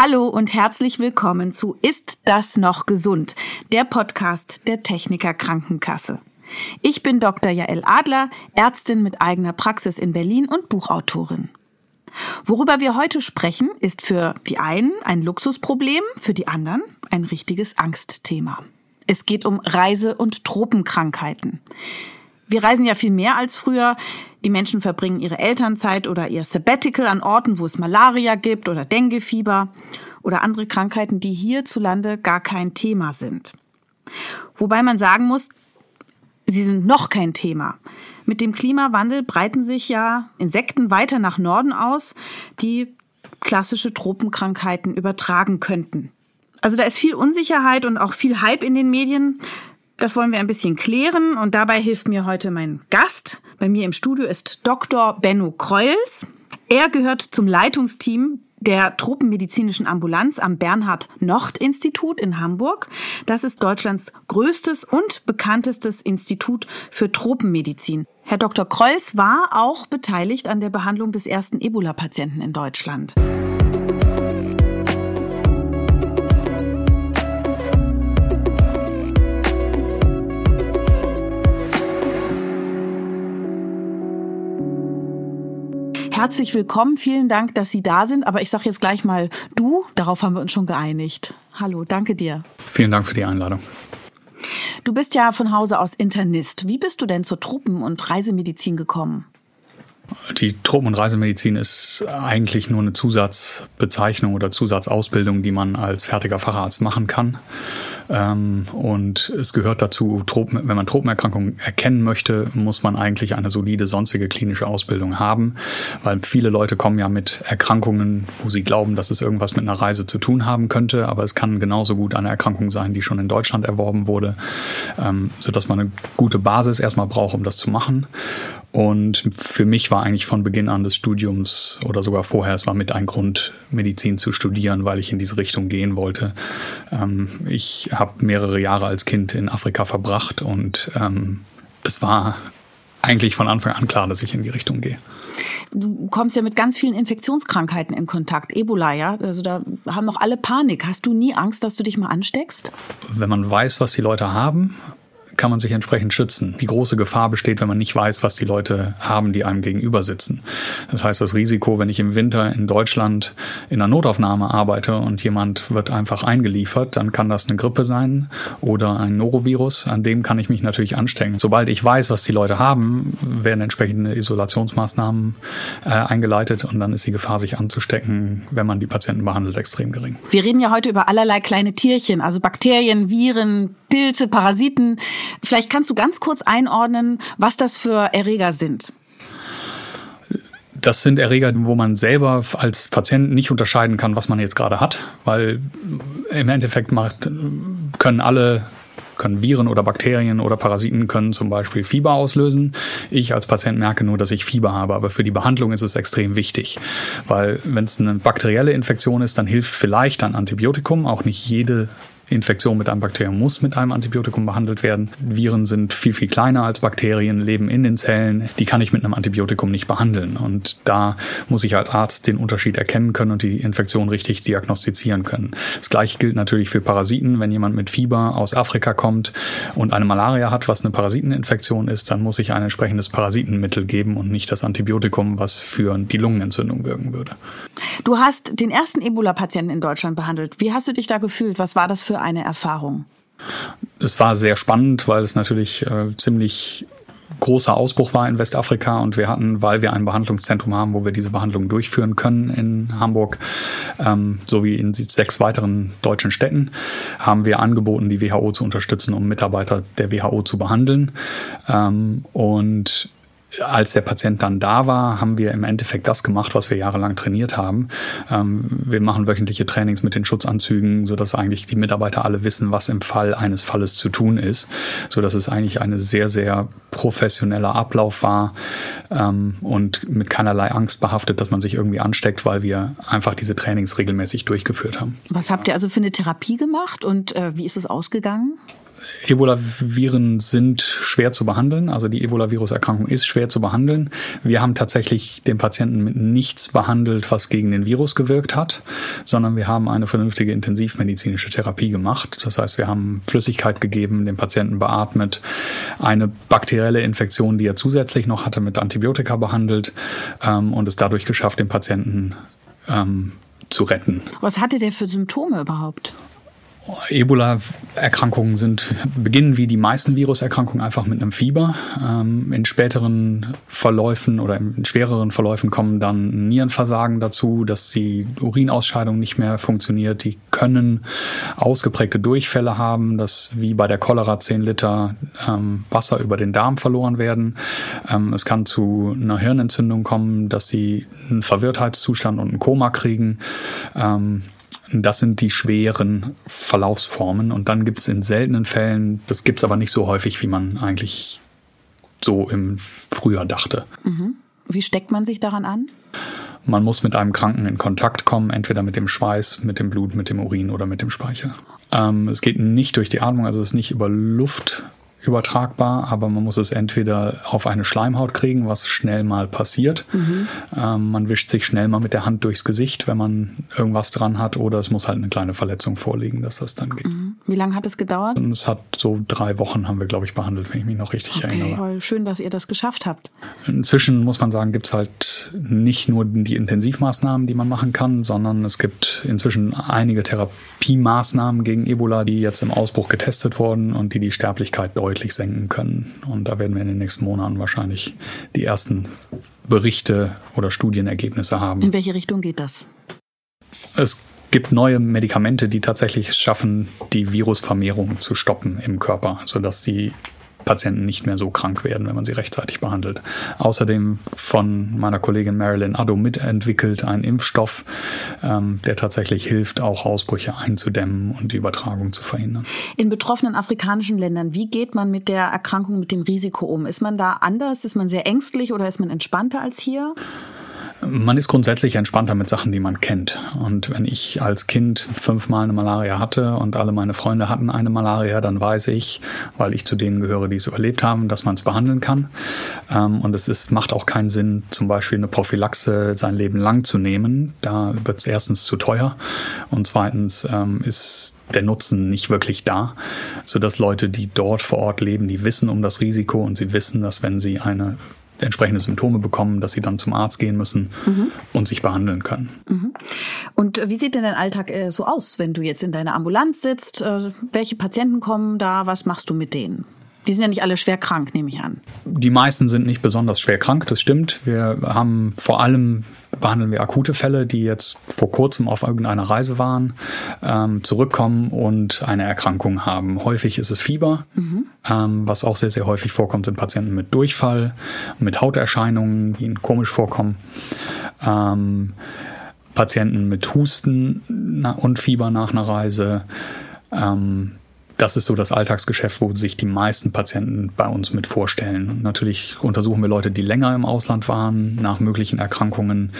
Hallo und herzlich willkommen zu Ist das noch gesund? Der Podcast der Techniker Krankenkasse. Ich bin Dr. Jael Adler, Ärztin mit eigener Praxis in Berlin und Buchautorin. Worüber wir heute sprechen, ist für die einen ein Luxusproblem, für die anderen ein richtiges Angstthema. Es geht um Reise- und Tropenkrankheiten. Wir reisen ja viel mehr als früher. Die Menschen verbringen ihre Elternzeit oder ihr Sabbatical an Orten, wo es Malaria gibt oder Denguefieber oder andere Krankheiten, die hierzulande gar kein Thema sind. Wobei man sagen muss, sie sind noch kein Thema. Mit dem Klimawandel breiten sich ja Insekten weiter nach Norden aus, die klassische Tropenkrankheiten übertragen könnten. Also da ist viel Unsicherheit und auch viel Hype in den Medien. Das wollen wir ein bisschen klären und dabei hilft mir heute mein Gast. Bei mir im Studio ist Dr. Benno Kreuls. Er gehört zum Leitungsteam der Tropenmedizinischen Ambulanz am Bernhard-Nocht-Institut in Hamburg. Das ist Deutschlands größtes und bekanntestes Institut für Tropenmedizin. Herr Dr. Kreuls war auch beteiligt an der Behandlung des ersten Ebola-Patienten in Deutschland. Herzlich willkommen. Vielen Dank, dass Sie da sind. Aber ich sage jetzt gleich mal du. Darauf haben wir uns schon geeinigt. Hallo, danke dir. Vielen Dank für die Einladung. Du bist ja von Hause aus Internist. Wie bist du denn zur Truppen- und Reisemedizin gekommen? Die Tropen- und Reisemedizin ist eigentlich nur eine Zusatzbezeichnung oder Zusatzausbildung, die man als fertiger Facharzt machen kann. Ähm, und es gehört dazu, wenn man Tropenerkrankungen erkennen möchte, muss man eigentlich eine solide sonstige klinische Ausbildung haben, weil viele Leute kommen ja mit Erkrankungen, wo sie glauben, dass es irgendwas mit einer Reise zu tun haben könnte, aber es kann genauso gut eine Erkrankung sein, die schon in Deutschland erworben wurde, ähm, sodass man eine gute Basis erstmal braucht, um das zu machen. Und für mich war eigentlich von Beginn an des Studiums oder sogar vorher, es war mit ein Grund, Medizin zu studieren, weil ich in diese Richtung gehen wollte. Ähm, ich habe mehrere Jahre als Kind in Afrika verbracht und ähm, es war eigentlich von Anfang an klar, dass ich in die Richtung gehe. Du kommst ja mit ganz vielen Infektionskrankheiten in Kontakt. Ebola, ja? Also da haben noch alle Panik. Hast du nie Angst, dass du dich mal ansteckst? Wenn man weiß, was die Leute haben kann man sich entsprechend schützen. Die große Gefahr besteht, wenn man nicht weiß, was die Leute haben, die einem gegenüber sitzen. Das heißt, das Risiko, wenn ich im Winter in Deutschland in einer Notaufnahme arbeite und jemand wird einfach eingeliefert, dann kann das eine Grippe sein oder ein Norovirus, an dem kann ich mich natürlich anstecken. Sobald ich weiß, was die Leute haben, werden entsprechende Isolationsmaßnahmen äh, eingeleitet und dann ist die Gefahr, sich anzustecken, wenn man die Patienten behandelt, extrem gering. Wir reden ja heute über allerlei kleine Tierchen, also Bakterien, Viren, Pilze, Parasiten. Vielleicht kannst du ganz kurz einordnen, was das für Erreger sind. Das sind Erreger, wo man selber als Patient nicht unterscheiden kann, was man jetzt gerade hat, weil im Endeffekt macht, können alle können Viren oder Bakterien oder Parasiten können zum Beispiel Fieber auslösen. Ich als Patient merke nur, dass ich Fieber habe, aber für die Behandlung ist es extrem wichtig, weil wenn es eine bakterielle Infektion ist, dann hilft vielleicht ein Antibiotikum. Auch nicht jede Infektion mit einem Bakterium muss mit einem Antibiotikum behandelt werden. Viren sind viel, viel kleiner als Bakterien, leben in den Zellen. Die kann ich mit einem Antibiotikum nicht behandeln. Und da muss ich als Arzt den Unterschied erkennen können und die Infektion richtig diagnostizieren können. Das gleiche gilt natürlich für Parasiten. Wenn jemand mit Fieber aus Afrika kommt und eine Malaria hat, was eine Parasiteninfektion ist, dann muss ich ein entsprechendes Parasitenmittel geben und nicht das Antibiotikum, was für die Lungenentzündung wirken würde. Du hast den ersten Ebola-Patienten in Deutschland behandelt. Wie hast du dich da gefühlt? Was war das für eine Erfahrung? Es war sehr spannend, weil es natürlich äh, ziemlich großer Ausbruch war in Westafrika und wir hatten, weil wir ein Behandlungszentrum haben, wo wir diese Behandlung durchführen können in Hamburg, ähm, sowie in sechs weiteren deutschen Städten, haben wir angeboten, die WHO zu unterstützen, um Mitarbeiter der WHO zu behandeln. Ähm, und als der Patient dann da war, haben wir im Endeffekt das gemacht, was wir jahrelang trainiert haben. Ähm, wir machen wöchentliche Trainings mit den Schutzanzügen, so dass eigentlich die Mitarbeiter alle wissen, was im Fall eines Falles zu tun ist, so dass es eigentlich eine sehr, sehr professioneller Ablauf war ähm, und mit keinerlei Angst behaftet, dass man sich irgendwie ansteckt, weil wir einfach diese Trainings regelmäßig durchgeführt haben. Was habt ihr also für eine Therapie gemacht und äh, wie ist es ausgegangen? Ebola-Viren sind schwer zu behandeln. Also die Ebola-Virus-Erkrankung ist schwer zu behandeln. Wir haben tatsächlich den Patienten mit nichts behandelt, was gegen den Virus gewirkt hat, sondern wir haben eine vernünftige intensivmedizinische Therapie gemacht. Das heißt, wir haben Flüssigkeit gegeben, den Patienten beatmet, eine bakterielle Infektion, die er zusätzlich noch hatte, mit Antibiotika behandelt ähm, und es dadurch geschafft, den Patienten ähm, zu retten. Was hatte der für Symptome überhaupt? Ebola-Erkrankungen sind, beginnen wie die meisten Viruserkrankungen einfach mit einem Fieber. Ähm, in späteren Verläufen oder in schwereren Verläufen kommen dann Nierenversagen dazu, dass die Urinausscheidung nicht mehr funktioniert. Die können ausgeprägte Durchfälle haben, dass wie bei der Cholera 10 Liter ähm, Wasser über den Darm verloren werden. Ähm, es kann zu einer Hirnentzündung kommen, dass sie einen Verwirrtheitszustand und ein Koma kriegen. Das sind die schweren Verlaufsformen. Und dann gibt es in seltenen Fällen, das gibt es aber nicht so häufig, wie man eigentlich so im Frühjahr dachte. Mhm. Wie steckt man sich daran an? Man muss mit einem Kranken in Kontakt kommen, entweder mit dem Schweiß, mit dem Blut, mit dem Urin oder mit dem Speichel. Ähm, es geht nicht durch die Atmung, also es ist nicht über Luft übertragbar, aber man muss es entweder auf eine Schleimhaut kriegen, was schnell mal passiert. Mhm. Ähm, man wischt sich schnell mal mit der Hand durchs Gesicht, wenn man irgendwas dran hat, oder es muss halt eine kleine Verletzung vorliegen, dass das dann geht. Mhm. Wie lange hat es gedauert? Und es hat so drei Wochen haben wir, glaube ich, behandelt, wenn ich mich noch richtig okay, erinnere. Toll. Schön, dass ihr das geschafft habt. Inzwischen muss man sagen, gibt es halt nicht nur die Intensivmaßnahmen, die man machen kann, sondern es gibt inzwischen einige Therapiemaßnahmen gegen Ebola, die jetzt im Ausbruch getestet wurden und die die Sterblichkeit deutlich deutlich senken können. Und da werden wir in den nächsten Monaten wahrscheinlich die ersten Berichte oder Studienergebnisse haben. In welche Richtung geht das? Es gibt neue Medikamente, die tatsächlich schaffen, die Virusvermehrung zu stoppen im Körper, sodass die Patienten nicht mehr so krank werden, wenn man sie rechtzeitig behandelt. Außerdem von meiner Kollegin Marilyn Addo mitentwickelt ein Impfstoff, ähm, der tatsächlich hilft, auch Ausbrüche einzudämmen und die Übertragung zu verhindern. In betroffenen afrikanischen Ländern, wie geht man mit der Erkrankung, mit dem Risiko um? Ist man da anders? Ist man sehr ängstlich oder ist man entspannter als hier? Man ist grundsätzlich entspannter mit Sachen, die man kennt. Und wenn ich als Kind fünfmal eine Malaria hatte und alle meine Freunde hatten eine Malaria, dann weiß ich, weil ich zu denen gehöre, die es überlebt haben, dass man es behandeln kann. Ähm, und es ist, macht auch keinen Sinn, zum Beispiel eine Prophylaxe sein Leben lang zu nehmen. Da wird es erstens zu teuer und zweitens ähm, ist der Nutzen nicht wirklich da, so dass Leute, die dort vor Ort leben, die wissen um das Risiko und sie wissen, dass wenn sie eine entsprechende Symptome bekommen, dass sie dann zum Arzt gehen müssen mhm. und sich behandeln können. Mhm. Und wie sieht denn dein Alltag äh, so aus, wenn du jetzt in deiner Ambulanz sitzt? Äh, welche Patienten kommen da? Was machst du mit denen? Die sind ja nicht alle schwer krank, nehme ich an. Die meisten sind nicht besonders schwer krank, das stimmt. Wir haben vor allem behandeln wir akute Fälle, die jetzt vor kurzem auf irgendeiner Reise waren, ähm, zurückkommen und eine Erkrankung haben. Häufig ist es Fieber, mhm. ähm, was auch sehr, sehr häufig vorkommt, sind Patienten mit Durchfall, mit Hauterscheinungen, die ihnen komisch vorkommen. Ähm, Patienten mit Husten und Fieber nach einer Reise. Ähm, das ist so das Alltagsgeschäft, wo sich die meisten Patienten bei uns mit vorstellen. natürlich untersuchen wir Leute, die länger im Ausland waren, nach möglichen Erkrankungen,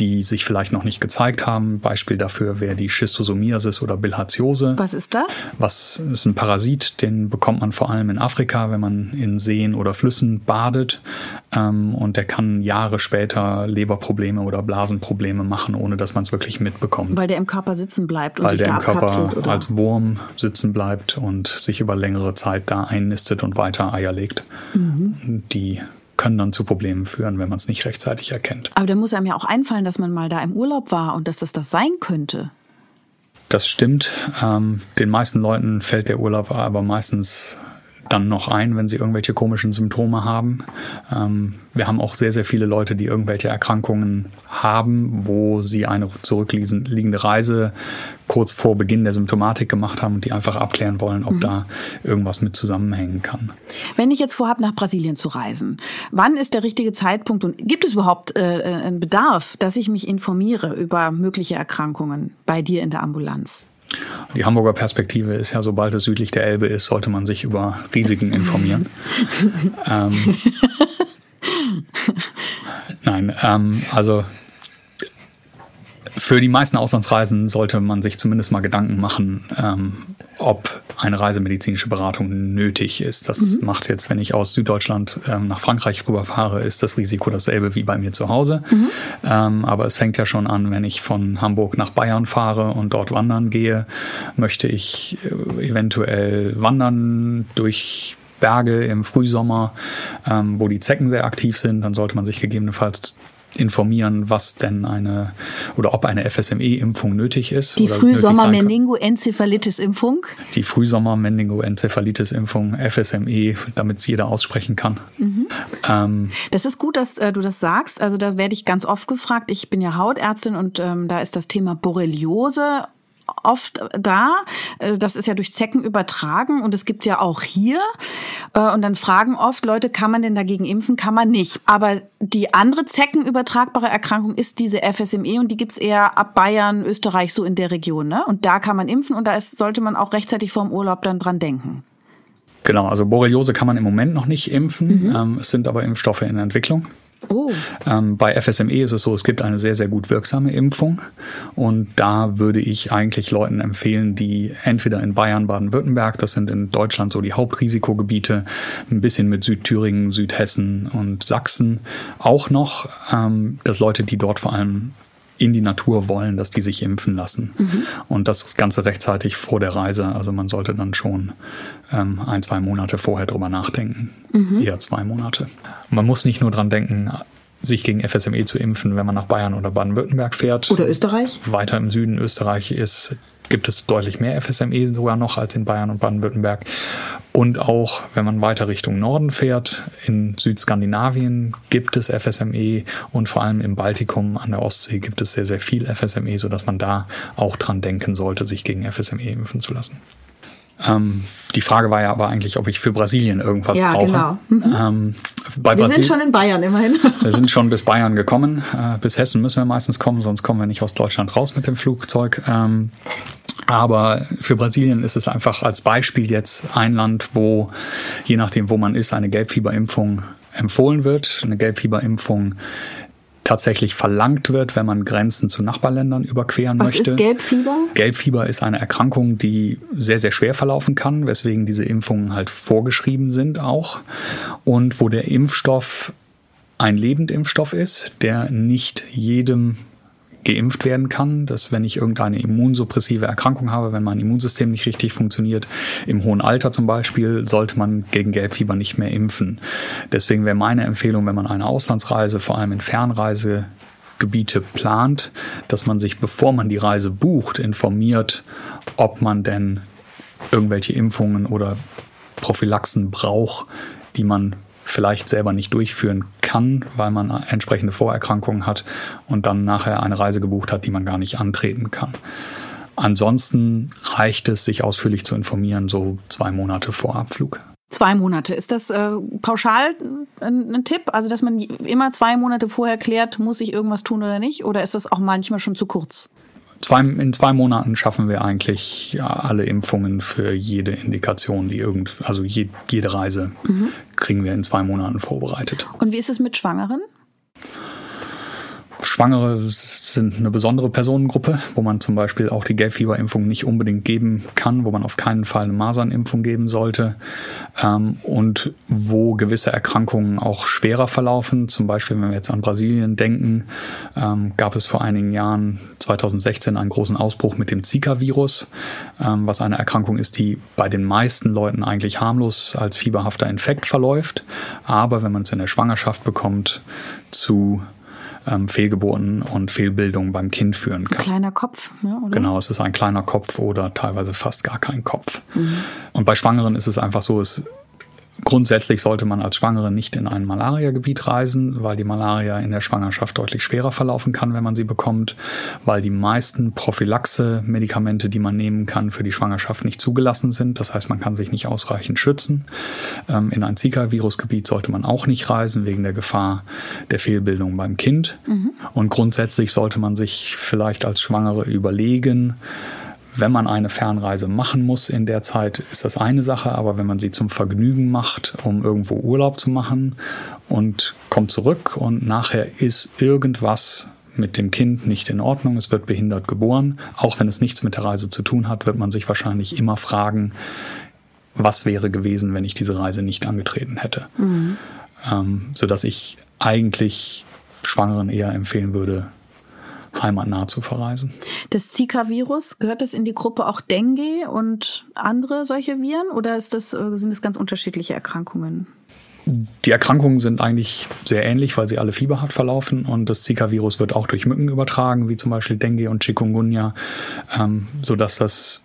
die sich vielleicht noch nicht gezeigt haben. Beispiel dafür wäre die Schistosomiasis oder Bilharziose. Was ist das? Was ist ein Parasit, den bekommt man vor allem in Afrika, wenn man in Seen oder Flüssen badet. Ähm, und der kann Jahre später Leberprobleme oder Blasenprobleme machen, ohne dass man es wirklich mitbekommt. Weil der im Körper sitzen bleibt und Weil der im Körper oder? als Wurm sitzen bleibt und sich über längere Zeit da einnistet und weiter Eier legt. Mhm. Die können dann zu Problemen führen, wenn man es nicht rechtzeitig erkennt. Aber da muss einem ja auch einfallen, dass man mal da im Urlaub war und dass das das sein könnte. Das stimmt. Ähm, den meisten Leuten fällt der Urlaub aber meistens dann noch ein, wenn sie irgendwelche komischen Symptome haben. Ähm, wir haben auch sehr, sehr viele Leute, die irgendwelche Erkrankungen haben, wo sie eine zurückliegende Reise kurz vor Beginn der Symptomatik gemacht haben und die einfach abklären wollen, ob mhm. da irgendwas mit zusammenhängen kann. Wenn ich jetzt vorhabe, nach Brasilien zu reisen, wann ist der richtige Zeitpunkt und gibt es überhaupt äh, einen Bedarf, dass ich mich informiere über mögliche Erkrankungen bei dir in der Ambulanz? Die Hamburger Perspektive ist ja, sobald es südlich der Elbe ist, sollte man sich über Risiken informieren. ähm, nein, ähm, also für die meisten Auslandsreisen sollte man sich zumindest mal Gedanken machen, ähm, ob eine reisemedizinische Beratung nötig ist. Das mhm. macht jetzt, wenn ich aus Süddeutschland ähm, nach Frankreich rüberfahre, ist das Risiko dasselbe wie bei mir zu Hause. Mhm. Ähm, aber es fängt ja schon an, wenn ich von Hamburg nach Bayern fahre und dort wandern gehe, möchte ich äh, eventuell wandern durch Berge im Frühsommer, ähm, wo die Zecken sehr aktiv sind, dann sollte man sich gegebenenfalls informieren, was denn eine oder ob eine FSME-Impfung nötig ist. Die Frühsommer-Meningoenzephalitis-Impfung? Die Frühsommer-Meningoenzephalitis-Impfung, FSME, damit es jeder aussprechen kann. Mhm. Ähm, das ist gut, dass äh, du das sagst. Also da werde ich ganz oft gefragt. Ich bin ja Hautärztin und ähm, da ist das Thema Borreliose oft da. Äh, das ist ja durch Zecken übertragen und es gibt ja auch hier. Äh, und dann fragen oft Leute, kann man denn dagegen impfen? Kann man nicht. Aber die andere zeckenübertragbare Erkrankung ist diese FSME und die gibt's eher ab Bayern, Österreich, so in der Region. Ne? Und da kann man impfen und da ist, sollte man auch rechtzeitig vor dem Urlaub dann dran denken. Genau, also Borreliose kann man im Moment noch nicht impfen. Mhm. Ähm, es sind aber Impfstoffe in Entwicklung. Oh. Ähm, bei FSME ist es so, es gibt eine sehr, sehr gut wirksame Impfung. Und da würde ich eigentlich Leuten empfehlen, die entweder in Bayern, Baden-Württemberg, das sind in Deutschland so die Hauptrisikogebiete, ein bisschen mit Südthüringen, Südhessen und Sachsen auch noch, ähm, dass Leute, die dort vor allem in die Natur wollen, dass die sich impfen lassen. Mhm. Und das Ganze rechtzeitig vor der Reise. Also man sollte dann schon ähm, ein, zwei Monate vorher drüber nachdenken. Mhm. Eher zwei Monate. Man muss nicht nur dran denken, sich gegen FSME zu impfen, wenn man nach Bayern oder Baden-Württemberg fährt. Oder Österreich. Weiter im Süden Österreich ist, gibt es deutlich mehr FSME sogar noch als in Bayern und Baden-Württemberg. Und auch, wenn man weiter Richtung Norden fährt, in Südskandinavien gibt es FSME und vor allem im Baltikum an der Ostsee gibt es sehr, sehr viel FSME, sodass man da auch dran denken sollte, sich gegen FSME impfen zu lassen. Ähm, die Frage war ja aber eigentlich, ob ich für Brasilien irgendwas ja, brauche. Genau. Mhm. Ähm, wir Brasil sind schon in Bayern immerhin. wir sind schon bis Bayern gekommen. Äh, bis Hessen müssen wir meistens kommen, sonst kommen wir nicht aus Deutschland raus mit dem Flugzeug. Ähm, aber für Brasilien ist es einfach als Beispiel jetzt ein Land, wo je nachdem, wo man ist, eine Gelbfieberimpfung empfohlen wird. Eine Gelbfieberimpfung tatsächlich verlangt wird, wenn man Grenzen zu Nachbarländern überqueren Was möchte. Was ist Gelbfieber? Gelbfieber ist eine Erkrankung, die sehr, sehr schwer verlaufen kann, weswegen diese Impfungen halt vorgeschrieben sind auch. Und wo der Impfstoff ein Lebendimpfstoff ist, der nicht jedem geimpft werden kann, dass wenn ich irgendeine immunsuppressive Erkrankung habe, wenn mein Immunsystem nicht richtig funktioniert, im hohen Alter zum Beispiel, sollte man gegen Gelbfieber nicht mehr impfen. Deswegen wäre meine Empfehlung, wenn man eine Auslandsreise, vor allem in Fernreisegebiete plant, dass man sich, bevor man die Reise bucht, informiert, ob man denn irgendwelche Impfungen oder Prophylaxen braucht, die man vielleicht selber nicht durchführen kann, weil man entsprechende Vorerkrankungen hat und dann nachher eine Reise gebucht hat, die man gar nicht antreten kann. Ansonsten reicht es, sich ausführlich zu informieren, so zwei Monate vor Abflug. Zwei Monate. Ist das äh, pauschal ein, ein, Tipp? Also, dass man immer zwei Monate vorher klärt, muss ich irgendwas tun oder nicht? Oder ist das auch manchmal schon zu kurz? Zwei, in zwei Monaten schaffen wir eigentlich ja, alle Impfungen für jede Indikation, die irgend, also je, jede Reise mhm. kriegen wir in zwei Monaten vorbereitet. Und wie ist es mit Schwangeren? Schwangere sind eine besondere Personengruppe, wo man zum Beispiel auch die Gelbfieberimpfung nicht unbedingt geben kann, wo man auf keinen Fall eine Masernimpfung geben sollte ähm, und wo gewisse Erkrankungen auch schwerer verlaufen. Zum Beispiel, wenn wir jetzt an Brasilien denken, ähm, gab es vor einigen Jahren, 2016, einen großen Ausbruch mit dem Zika-Virus, ähm, was eine Erkrankung ist, die bei den meisten Leuten eigentlich harmlos als fieberhafter Infekt verläuft, aber wenn man es in der Schwangerschaft bekommt, zu ähm, Fehlgeburten und Fehlbildungen beim Kind führen kann. Ein kleiner Kopf, ja, oder? Genau, es ist ein kleiner Kopf oder teilweise fast gar kein Kopf. Mhm. Und bei Schwangeren ist es einfach so, es Grundsätzlich sollte man als Schwangere nicht in ein Malariagebiet reisen, weil die Malaria in der Schwangerschaft deutlich schwerer verlaufen kann, wenn man sie bekommt, weil die meisten Prophylaxe-Medikamente, die man nehmen kann, für die Schwangerschaft nicht zugelassen sind. Das heißt, man kann sich nicht ausreichend schützen. Ähm, in ein Zika-Virusgebiet sollte man auch nicht reisen, wegen der Gefahr der Fehlbildung beim Kind. Mhm. Und grundsätzlich sollte man sich vielleicht als Schwangere überlegen, wenn man eine Fernreise machen muss in der Zeit, ist das eine Sache, aber wenn man sie zum Vergnügen macht, um irgendwo Urlaub zu machen und kommt zurück und nachher ist irgendwas mit dem Kind nicht in Ordnung, es wird behindert geboren. Auch wenn es nichts mit der Reise zu tun hat, wird man sich wahrscheinlich immer fragen, was wäre gewesen, wenn ich diese Reise nicht angetreten hätte. Mhm. Ähm, sodass ich eigentlich Schwangeren eher empfehlen würde, heimatnah zu verreisen. Das Zika-Virus, gehört das in die Gruppe auch Dengue und andere solche Viren oder ist das, äh, sind das ganz unterschiedliche Erkrankungen? Die Erkrankungen sind eigentlich sehr ähnlich, weil sie alle fieberhaft verlaufen und das Zika-Virus wird auch durch Mücken übertragen, wie zum Beispiel Dengue und Chikungunya, ähm, sodass das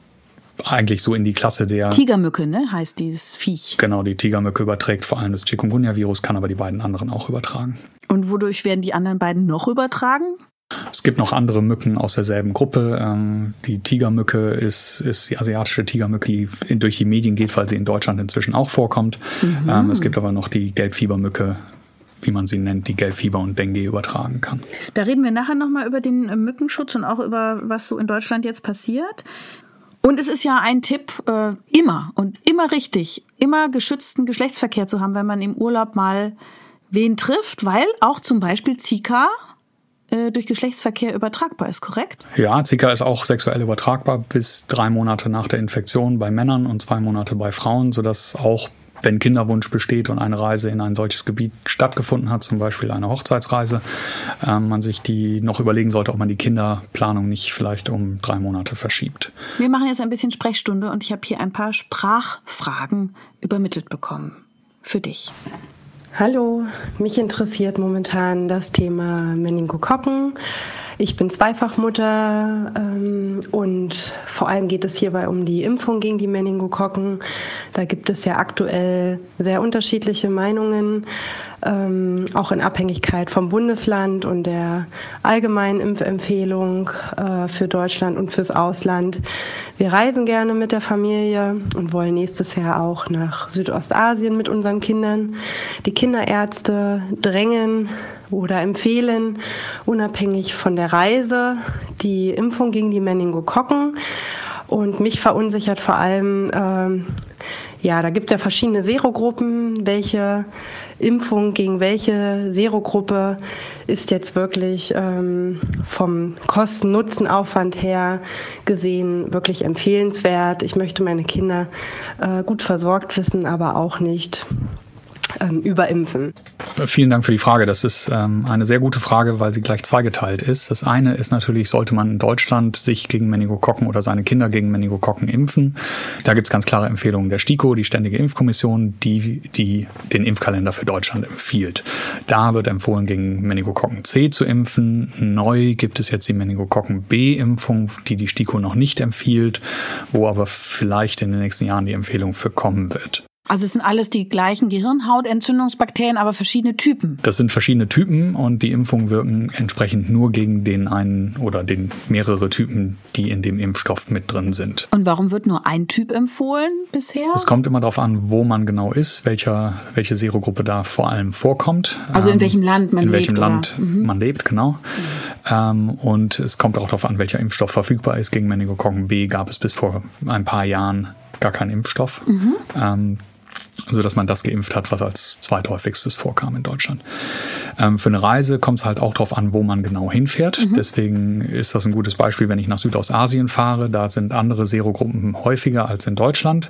eigentlich so in die Klasse der Tigermücke, ne, heißt dieses Viech. Genau, die Tigermücke überträgt vor allem das Chikungunya-Virus, kann aber die beiden anderen auch übertragen. Und wodurch werden die anderen beiden noch übertragen? Es gibt noch andere Mücken aus derselben Gruppe. Ähm, die Tigermücke ist, ist die asiatische Tigermücke, die durch die Medien geht, weil sie in Deutschland inzwischen auch vorkommt. Mhm. Ähm, es gibt aber noch die Gelbfiebermücke, wie man sie nennt, die Gelbfieber und Dengue übertragen kann. Da reden wir nachher nochmal über den äh, Mückenschutz und auch über was so in Deutschland jetzt passiert. Und es ist ja ein Tipp, äh, immer und immer richtig, immer geschützten Geschlechtsverkehr zu haben, wenn man im Urlaub mal wen trifft, weil auch zum Beispiel Zika äh, durch Geschlechtsverkehr übertragbar ist, korrekt? Ja, Zika ist auch sexuell übertragbar bis drei Monate nach der Infektion bei Männern und zwei Monate bei Frauen, sodass auch wenn Kinderwunsch besteht und eine Reise in ein solches Gebiet stattgefunden hat, zum Beispiel eine Hochzeitsreise, äh, man sich die noch überlegen sollte, ob man die Kinderplanung nicht vielleicht um drei Monate verschiebt. Wir machen jetzt ein bisschen Sprechstunde und ich habe hier ein paar Sprachfragen übermittelt bekommen. Für dich. Hallo, mich interessiert momentan das Thema Meningokokken. Ich bin Zweifachmutter ähm, und vor allem geht es hierbei um die Impfung gegen die Meningokokken. Da gibt es ja aktuell sehr unterschiedliche Meinungen, ähm, auch in Abhängigkeit vom Bundesland und der allgemeinen Impfempfehlung äh, für Deutschland und fürs Ausland. Wir reisen gerne mit der Familie und wollen nächstes Jahr auch nach Südostasien mit unseren Kindern. Die Kinderärzte drängen oder empfehlen, unabhängig von der Reise, die Impfung gegen die Meningokokken. Und mich verunsichert vor allem, ähm, ja, da gibt es ja verschiedene Serogruppen. Welche Impfung gegen welche Serogruppe ist jetzt wirklich ähm, vom Kosten-Nutzen-Aufwand her gesehen wirklich empfehlenswert? Ich möchte meine Kinder äh, gut versorgt wissen, aber auch nicht ähm, überimpfen? Vielen Dank für die Frage. Das ist ähm, eine sehr gute Frage, weil sie gleich zweigeteilt ist. Das eine ist natürlich, sollte man in Deutschland sich gegen Meningokokken oder seine Kinder gegen Meningokokken impfen. Da gibt es ganz klare Empfehlungen der STIKO, die Ständige Impfkommission, die, die den Impfkalender für Deutschland empfiehlt. Da wird empfohlen, gegen Meningokokken C zu impfen. Neu gibt es jetzt die Meningokokken B-Impfung, die die STIKO noch nicht empfiehlt, wo aber vielleicht in den nächsten Jahren die Empfehlung für kommen wird. Also es sind alles die gleichen Gehirnhautentzündungsbakterien, aber verschiedene Typen. Das sind verschiedene Typen und die Impfungen wirken entsprechend nur gegen den einen oder den mehrere Typen, die in dem Impfstoff mit drin sind. Und warum wird nur ein Typ empfohlen bisher? Es kommt immer darauf an, wo man genau ist, welcher, welche Serogruppe da vor allem vorkommt. Also in ähm, welchem Land man lebt. In welchem oder? Land mhm. man lebt, genau. Mhm. Ähm, und es kommt auch darauf an, welcher Impfstoff verfügbar ist. Gegen Meningokokken B gab es bis vor ein paar Jahren gar keinen Impfstoff. Mhm. Ähm, so dass man das geimpft hat, was als zweithäufigstes vorkam in Deutschland. Ähm, für eine Reise kommt es halt auch darauf an, wo man genau hinfährt. Mhm. Deswegen ist das ein gutes Beispiel, wenn ich nach Südostasien fahre. Da sind andere Serogruppen häufiger als in Deutschland.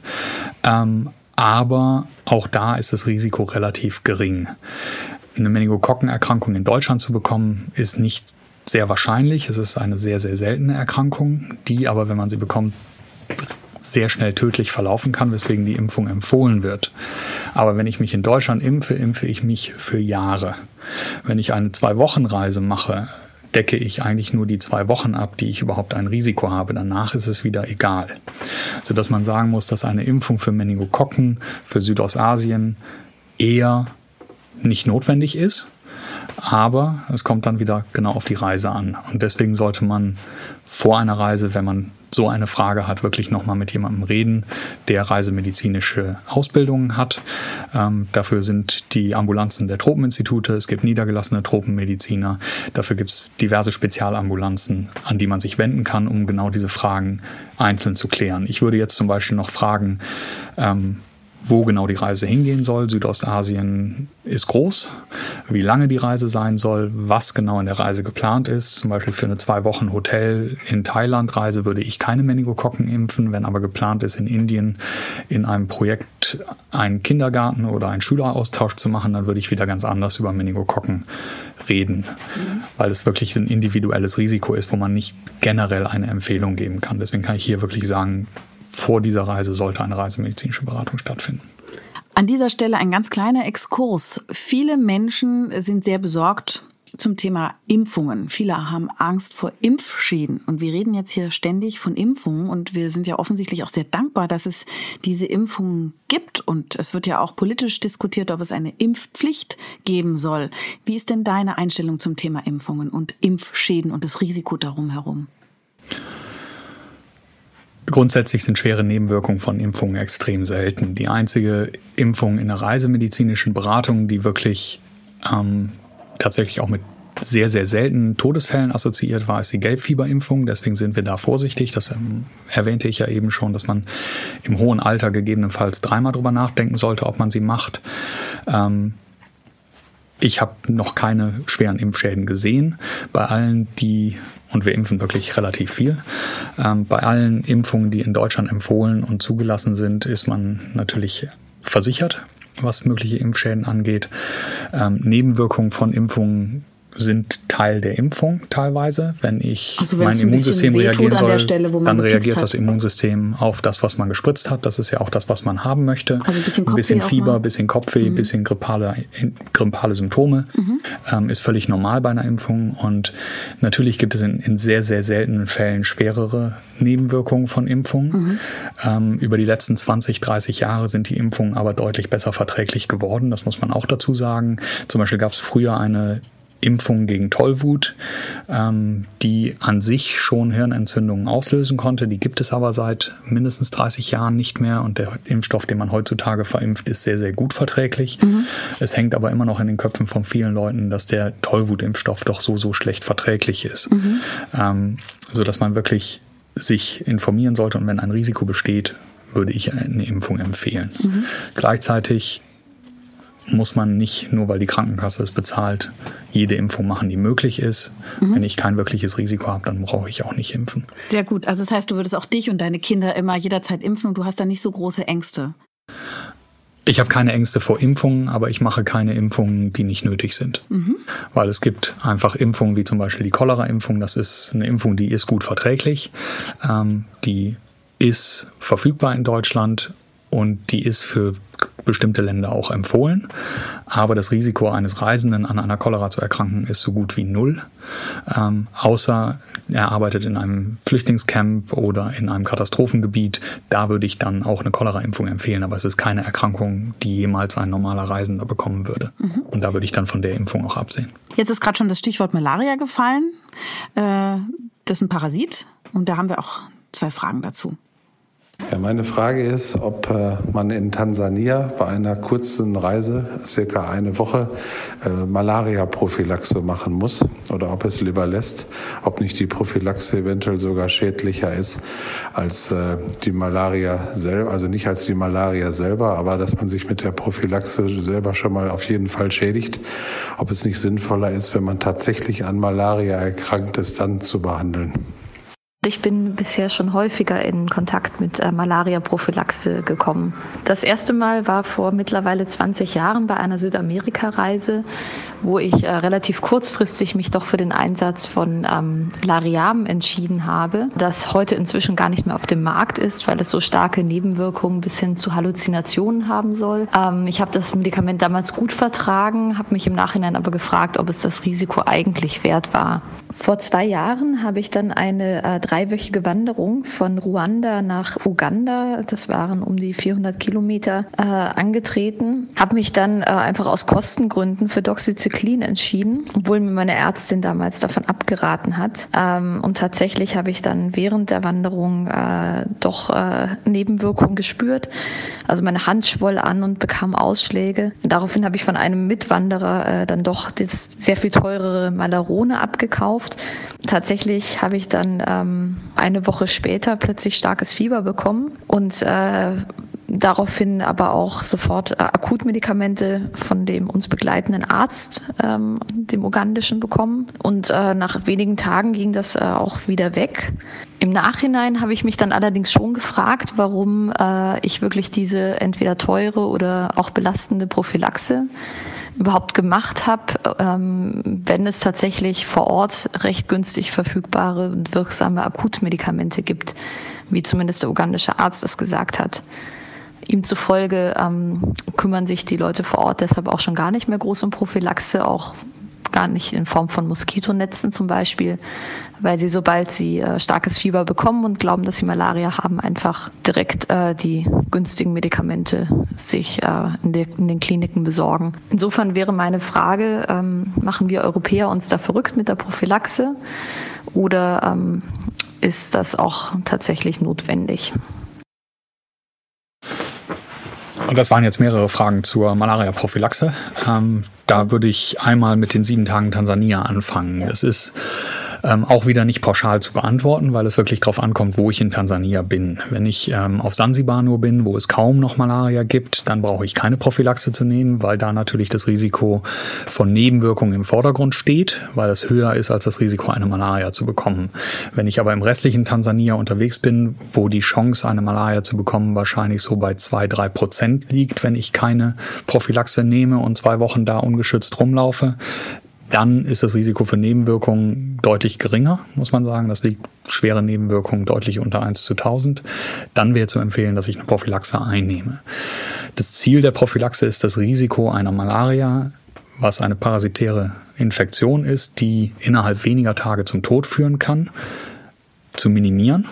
Ähm, aber auch da ist das Risiko relativ gering. Eine Meningokokkenerkrankung in Deutschland zu bekommen, ist nicht sehr wahrscheinlich. Es ist eine sehr, sehr seltene Erkrankung, die aber, wenn man sie bekommt, sehr schnell tödlich verlaufen kann, weswegen die Impfung empfohlen wird. Aber wenn ich mich in Deutschland impfe, impfe ich mich für Jahre. Wenn ich eine Zwei-Wochen-Reise mache, decke ich eigentlich nur die zwei Wochen ab, die ich überhaupt ein Risiko habe. Danach ist es wieder egal. Sodass man sagen muss, dass eine Impfung für Meningokokken für Südostasien eher nicht notwendig ist. Aber es kommt dann wieder genau auf die Reise an. Und deswegen sollte man vor einer Reise, wenn man so eine Frage hat, wirklich nochmal mit jemandem reden, der reisemedizinische Ausbildungen hat. Ähm, dafür sind die Ambulanzen der Tropeninstitute, es gibt niedergelassene Tropenmediziner, dafür gibt es diverse Spezialambulanzen, an die man sich wenden kann, um genau diese Fragen einzeln zu klären. Ich würde jetzt zum Beispiel noch fragen, ähm, wo genau die Reise hingehen soll. Südostasien ist groß, wie lange die Reise sein soll, was genau in der Reise geplant ist. Zum Beispiel für eine zwei Wochen Hotel in Thailand Reise würde ich keine Meningokokken impfen. Wenn aber geplant ist, in Indien in einem Projekt einen Kindergarten oder einen Schüleraustausch zu machen, dann würde ich wieder ganz anders über Meningokokken reden, mhm. weil es wirklich ein individuelles Risiko ist, wo man nicht generell eine Empfehlung geben kann. Deswegen kann ich hier wirklich sagen, vor dieser Reise sollte eine reisemedizinische Beratung stattfinden. An dieser Stelle ein ganz kleiner Exkurs. Viele Menschen sind sehr besorgt zum Thema Impfungen. Viele haben Angst vor Impfschäden. Und wir reden jetzt hier ständig von Impfungen. Und wir sind ja offensichtlich auch sehr dankbar, dass es diese Impfungen gibt. Und es wird ja auch politisch diskutiert, ob es eine Impfpflicht geben soll. Wie ist denn deine Einstellung zum Thema Impfungen und Impfschäden und das Risiko darum herum? Grundsätzlich sind schwere Nebenwirkungen von Impfungen extrem selten. Die einzige Impfung in der reisemedizinischen Beratung, die wirklich ähm, tatsächlich auch mit sehr, sehr seltenen Todesfällen assoziiert war, ist die Gelbfieberimpfung. Deswegen sind wir da vorsichtig. Das ähm, erwähnte ich ja eben schon, dass man im hohen Alter gegebenenfalls dreimal drüber nachdenken sollte, ob man sie macht. Ähm, ich habe noch keine schweren Impfschäden gesehen. Bei allen, die, und wir impfen wirklich relativ viel, ähm, bei allen Impfungen, die in Deutschland empfohlen und zugelassen sind, ist man natürlich versichert, was mögliche Impfschäden angeht. Ähm, Nebenwirkungen von Impfungen sind Teil der Impfung teilweise. Wenn ich also mein Immunsystem reagieren soll, Stelle, dann reagiert hat. das Immunsystem auf das, was man gespritzt hat. Das ist ja auch das, was man haben möchte. Also ein bisschen, ein bisschen Fieber, ein bisschen Kopfweh, ein mhm. bisschen grippale, grippale Symptome mhm. ähm, ist völlig normal bei einer Impfung. Und natürlich gibt es in, in sehr, sehr seltenen Fällen schwerere Nebenwirkungen von Impfungen. Mhm. Ähm, über die letzten 20, 30 Jahre sind die Impfungen aber deutlich besser verträglich geworden. Das muss man auch dazu sagen. Zum Beispiel gab es früher eine Impfung gegen Tollwut, ähm, die an sich schon Hirnentzündungen auslösen konnte. Die gibt es aber seit mindestens 30 Jahren nicht mehr und der Impfstoff, den man heutzutage verimpft, ist sehr, sehr gut verträglich. Mhm. Es hängt aber immer noch in den Köpfen von vielen Leuten, dass der Tollwutimpfstoff doch so, so schlecht verträglich ist. Mhm. Ähm, so dass man wirklich sich informieren sollte und wenn ein Risiko besteht, würde ich eine Impfung empfehlen. Mhm. Gleichzeitig muss man nicht, nur weil die Krankenkasse es bezahlt, jede Impfung machen, die möglich ist. Mhm. Wenn ich kein wirkliches Risiko habe, dann brauche ich auch nicht impfen. Sehr gut. Also das heißt, du würdest auch dich und deine Kinder immer jederzeit impfen und du hast da nicht so große Ängste. Ich habe keine Ängste vor Impfungen, aber ich mache keine Impfungen, die nicht nötig sind. Mhm. Weil es gibt einfach Impfungen wie zum Beispiel die Cholera-Impfung. Das ist eine Impfung, die ist gut verträglich. Ähm, die ist verfügbar in Deutschland und die ist für bestimmte Länder auch empfohlen. Aber das Risiko eines Reisenden an einer Cholera zu erkranken ist so gut wie null. Ähm, außer er arbeitet in einem Flüchtlingscamp oder in einem Katastrophengebiet. Da würde ich dann auch eine Cholera-Impfung empfehlen. Aber es ist keine Erkrankung, die jemals ein normaler Reisender bekommen würde. Mhm. Und da würde ich dann von der Impfung auch absehen. Jetzt ist gerade schon das Stichwort Malaria gefallen. Äh, das ist ein Parasit. Und da haben wir auch zwei Fragen dazu. Ja, meine Frage ist, ob äh, man in Tansania bei einer kurzen Reise, circa eine Woche, äh, Malaria-Prophylaxe machen muss oder ob es lieber lässt, ob nicht die Prophylaxe eventuell sogar schädlicher ist als äh, die Malaria selber, also nicht als die Malaria selber, aber dass man sich mit der Prophylaxe selber schon mal auf jeden Fall schädigt, ob es nicht sinnvoller ist, wenn man tatsächlich an Malaria erkrankt ist, dann zu behandeln. Ich bin bisher schon häufiger in Kontakt mit äh, Malaria-Prophylaxe gekommen. Das erste Mal war vor mittlerweile 20 Jahren bei einer Südamerika-Reise, wo ich äh, relativ kurzfristig mich doch für den Einsatz von ähm, Lariam entschieden habe, das heute inzwischen gar nicht mehr auf dem Markt ist, weil es so starke Nebenwirkungen bis hin zu Halluzinationen haben soll. Ähm, ich habe das Medikament damals gut vertragen, habe mich im Nachhinein aber gefragt, ob es das Risiko eigentlich wert war. Vor zwei Jahren habe ich dann eine äh, dreiwöchige Wanderung von Ruanda nach Uganda, das waren um die 400 Kilometer, äh, angetreten. Habe mich dann äh, einfach aus Kostengründen für Doxycyclin entschieden, obwohl mir meine Ärztin damals davon abgeraten hat. Ähm, und tatsächlich habe ich dann während der Wanderung äh, doch äh, Nebenwirkungen gespürt. Also meine Hand schwoll an und bekam Ausschläge. Und daraufhin habe ich von einem Mitwanderer äh, dann doch das sehr viel teurere Malarone abgekauft. Tatsächlich habe ich dann ähm, eine Woche später plötzlich starkes Fieber bekommen und äh, daraufhin aber auch sofort äh, Akutmedikamente von dem uns begleitenden Arzt, ähm, dem ugandischen, bekommen. Und äh, nach wenigen Tagen ging das äh, auch wieder weg. Im Nachhinein habe ich mich dann allerdings schon gefragt, warum äh, ich wirklich diese entweder teure oder auch belastende Prophylaxe überhaupt gemacht habe, ähm, wenn es tatsächlich vor Ort recht günstig verfügbare und wirksame Akutmedikamente gibt, wie zumindest der ugandische Arzt es gesagt hat. Ihm zufolge ähm, kümmern sich die Leute vor Ort deshalb auch schon gar nicht mehr groß um Prophylaxe, auch gar nicht in Form von Moskitonetzen zum Beispiel, weil sie, sobald sie äh, starkes Fieber bekommen und glauben, dass sie Malaria haben, einfach direkt äh, die günstigen Medikamente sich äh, in, de, in, den Kliniken besorgen. Insofern wäre meine Frage, ähm, machen wir Europäer uns da verrückt mit der Prophylaxe oder ähm, ist das auch tatsächlich notwendig? Und das waren jetzt mehrere Fragen zur Malaria-Prophylaxe. Ähm, da würde ich einmal mit den sieben Tagen Tansania anfangen. Es ist ähm, auch wieder nicht pauschal zu beantworten, weil es wirklich darauf ankommt, wo ich in Tansania bin. Wenn ich ähm, auf Sansibar nur bin, wo es kaum noch Malaria gibt, dann brauche ich keine Prophylaxe zu nehmen, weil da natürlich das Risiko von Nebenwirkungen im Vordergrund steht, weil es höher ist als das Risiko, eine Malaria zu bekommen. Wenn ich aber im restlichen Tansania unterwegs bin, wo die Chance, eine Malaria zu bekommen, wahrscheinlich so bei zwei, drei Prozent liegt, wenn ich keine Prophylaxe nehme und zwei Wochen da ungeschützt rumlaufe, dann ist das Risiko für Nebenwirkungen deutlich geringer, muss man sagen. Das liegt schwere Nebenwirkungen deutlich unter 1 zu 1000. Dann wäre zu empfehlen, dass ich eine Prophylaxe einnehme. Das Ziel der Prophylaxe ist das Risiko einer Malaria, was eine parasitäre Infektion ist, die innerhalb weniger Tage zum Tod führen kann, zu minimieren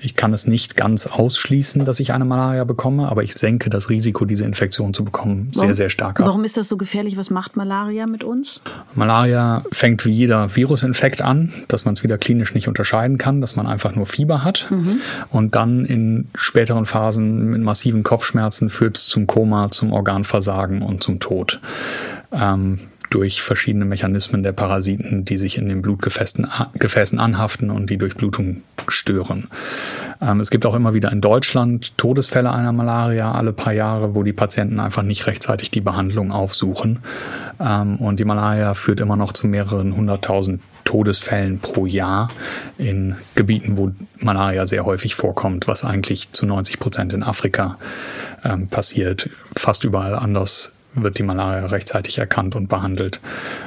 ich kann es nicht ganz ausschließen, dass ich eine Malaria bekomme, aber ich senke das Risiko, diese Infektion zu bekommen, warum, sehr, sehr stark ab. Warum ist das so gefährlich? Was macht Malaria mit uns? Malaria fängt wie jeder Virusinfekt an, dass man es wieder klinisch nicht unterscheiden kann, dass man einfach nur Fieber hat mhm. und dann in späteren Phasen mit massiven Kopfschmerzen führt es zum Koma, zum Organversagen und zum Tod. Ähm, durch verschiedene Mechanismen der Parasiten, die sich in den Blutgefäßen Gefäßen anhaften und die Durchblutung stören. Ähm, es gibt auch immer wieder in Deutschland Todesfälle einer Malaria alle paar Jahre, wo die Patienten einfach nicht rechtzeitig die Behandlung aufsuchen. Ähm, und die Malaria führt immer noch zu mehreren hunderttausend Todesfällen pro Jahr in Gebieten, wo Malaria sehr häufig vorkommt, was eigentlich zu 90 Prozent in Afrika ähm, passiert. Fast überall anders wird die Malaria rechtzeitig erkannt und behandelt,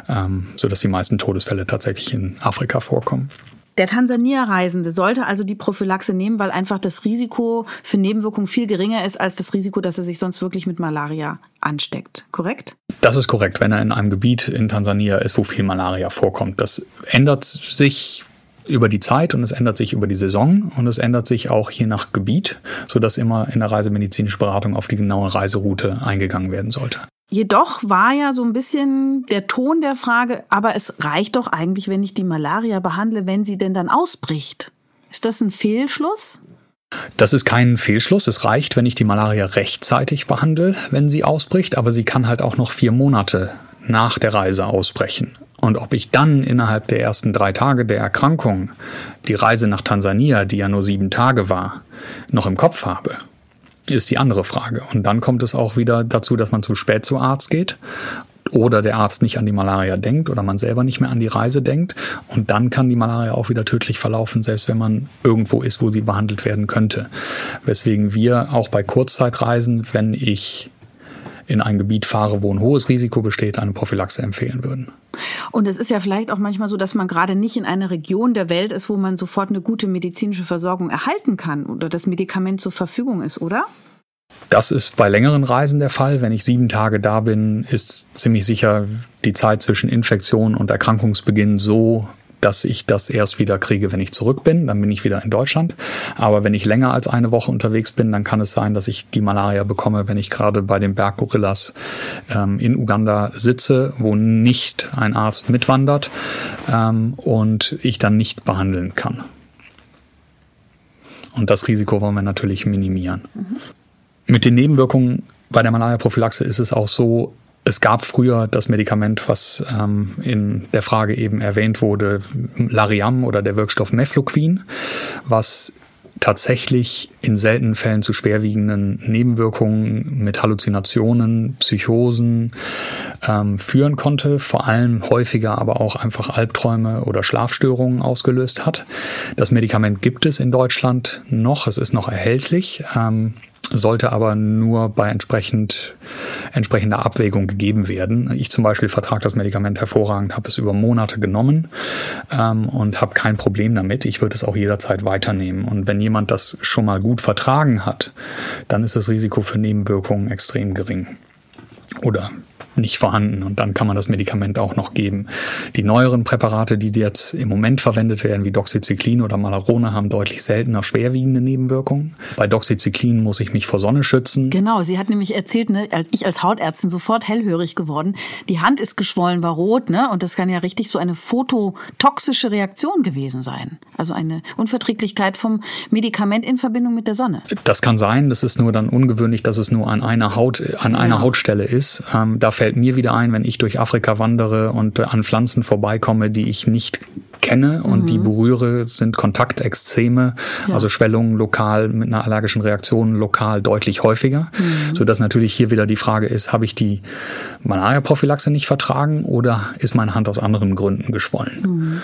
ähm, sodass die meisten Todesfälle tatsächlich in Afrika vorkommen. Der Tansania-Reisende sollte also die Prophylaxe nehmen, weil einfach das Risiko für Nebenwirkungen viel geringer ist als das Risiko, dass er sich sonst wirklich mit Malaria ansteckt. Korrekt? Das ist korrekt, wenn er in einem Gebiet in Tansania ist, wo viel Malaria vorkommt. Das ändert sich über die Zeit und es ändert sich über die Saison und es ändert sich auch je nach Gebiet, sodass immer in der reisemedizinischen Beratung auf die genaue Reiseroute eingegangen werden sollte. Jedoch war ja so ein bisschen der Ton der Frage, aber es reicht doch eigentlich, wenn ich die Malaria behandle, wenn sie denn dann ausbricht. Ist das ein Fehlschluss? Das ist kein Fehlschluss. Es reicht, wenn ich die Malaria rechtzeitig behandle, wenn sie ausbricht, aber sie kann halt auch noch vier Monate nach der Reise ausbrechen. Und ob ich dann innerhalb der ersten drei Tage der Erkrankung die Reise nach Tansania, die ja nur sieben Tage war, noch im Kopf habe ist die andere Frage. Und dann kommt es auch wieder dazu, dass man zu spät zu Arzt geht oder der Arzt nicht an die Malaria denkt oder man selber nicht mehr an die Reise denkt. Und dann kann die Malaria auch wieder tödlich verlaufen, selbst wenn man irgendwo ist, wo sie behandelt werden könnte. Weswegen wir auch bei Kurzzeitreisen, wenn ich in ein Gebiet fahre, wo ein hohes Risiko besteht, eine Prophylaxe empfehlen würden. Und es ist ja vielleicht auch manchmal so, dass man gerade nicht in einer Region der Welt ist, wo man sofort eine gute medizinische Versorgung erhalten kann oder das Medikament zur Verfügung ist, oder? Das ist bei längeren Reisen der Fall. Wenn ich sieben Tage da bin, ist ziemlich sicher die Zeit zwischen Infektion und Erkrankungsbeginn so dass ich das erst wieder kriege, wenn ich zurück bin. Dann bin ich wieder in Deutschland. Aber wenn ich länger als eine Woche unterwegs bin, dann kann es sein, dass ich die Malaria bekomme, wenn ich gerade bei den Berggorillas ähm, in Uganda sitze, wo nicht ein Arzt mitwandert ähm, und ich dann nicht behandeln kann. Und das Risiko wollen wir natürlich minimieren. Mhm. Mit den Nebenwirkungen bei der Malaria-Prophylaxe ist es auch so, es gab früher das Medikament, was ähm, in der Frage eben erwähnt wurde, Lariam oder der Wirkstoff Mefloquin, was tatsächlich in seltenen Fällen zu schwerwiegenden Nebenwirkungen mit Halluzinationen, Psychosen ähm, führen konnte, vor allem häufiger aber auch einfach Albträume oder Schlafstörungen ausgelöst hat. Das Medikament gibt es in Deutschland noch, es ist noch erhältlich. Ähm, sollte aber nur bei entsprechend, entsprechender Abwägung gegeben werden. Ich zum Beispiel vertrage das Medikament hervorragend, habe es über Monate genommen ähm, und habe kein Problem damit. Ich würde es auch jederzeit weiternehmen. Und wenn jemand das schon mal gut vertragen hat, dann ist das Risiko für Nebenwirkungen extrem gering. Oder nicht vorhanden und dann kann man das Medikament auch noch geben. Die neueren Präparate, die jetzt im Moment verwendet werden, wie Doxycyclin oder Malarone, haben deutlich seltener schwerwiegende Nebenwirkungen. Bei Doxycyclin muss ich mich vor Sonne schützen. Genau, sie hat nämlich erzählt, ne, ich als Hautärztin sofort hellhörig geworden. Die Hand ist geschwollen, war rot, ne, und das kann ja richtig so eine phototoxische Reaktion gewesen sein. Also eine Unverträglichkeit vom Medikament in Verbindung mit der Sonne. Das kann sein. Das ist nur dann ungewöhnlich, dass es nur an einer Haut, an einer ja. Hautstelle ist. Ähm, da fällt mir wieder ein, wenn ich durch Afrika wandere und äh, an Pflanzen vorbeikomme, die ich nicht kenne und mhm. die berühre, sind Kontaktexzeme, ja. also Schwellungen lokal mit einer allergischen Reaktion lokal deutlich häufiger, mhm. so dass natürlich hier wieder die Frage ist, habe ich die Malaria-Prophylaxe nicht vertragen oder ist meine Hand aus anderen Gründen geschwollen? Mhm.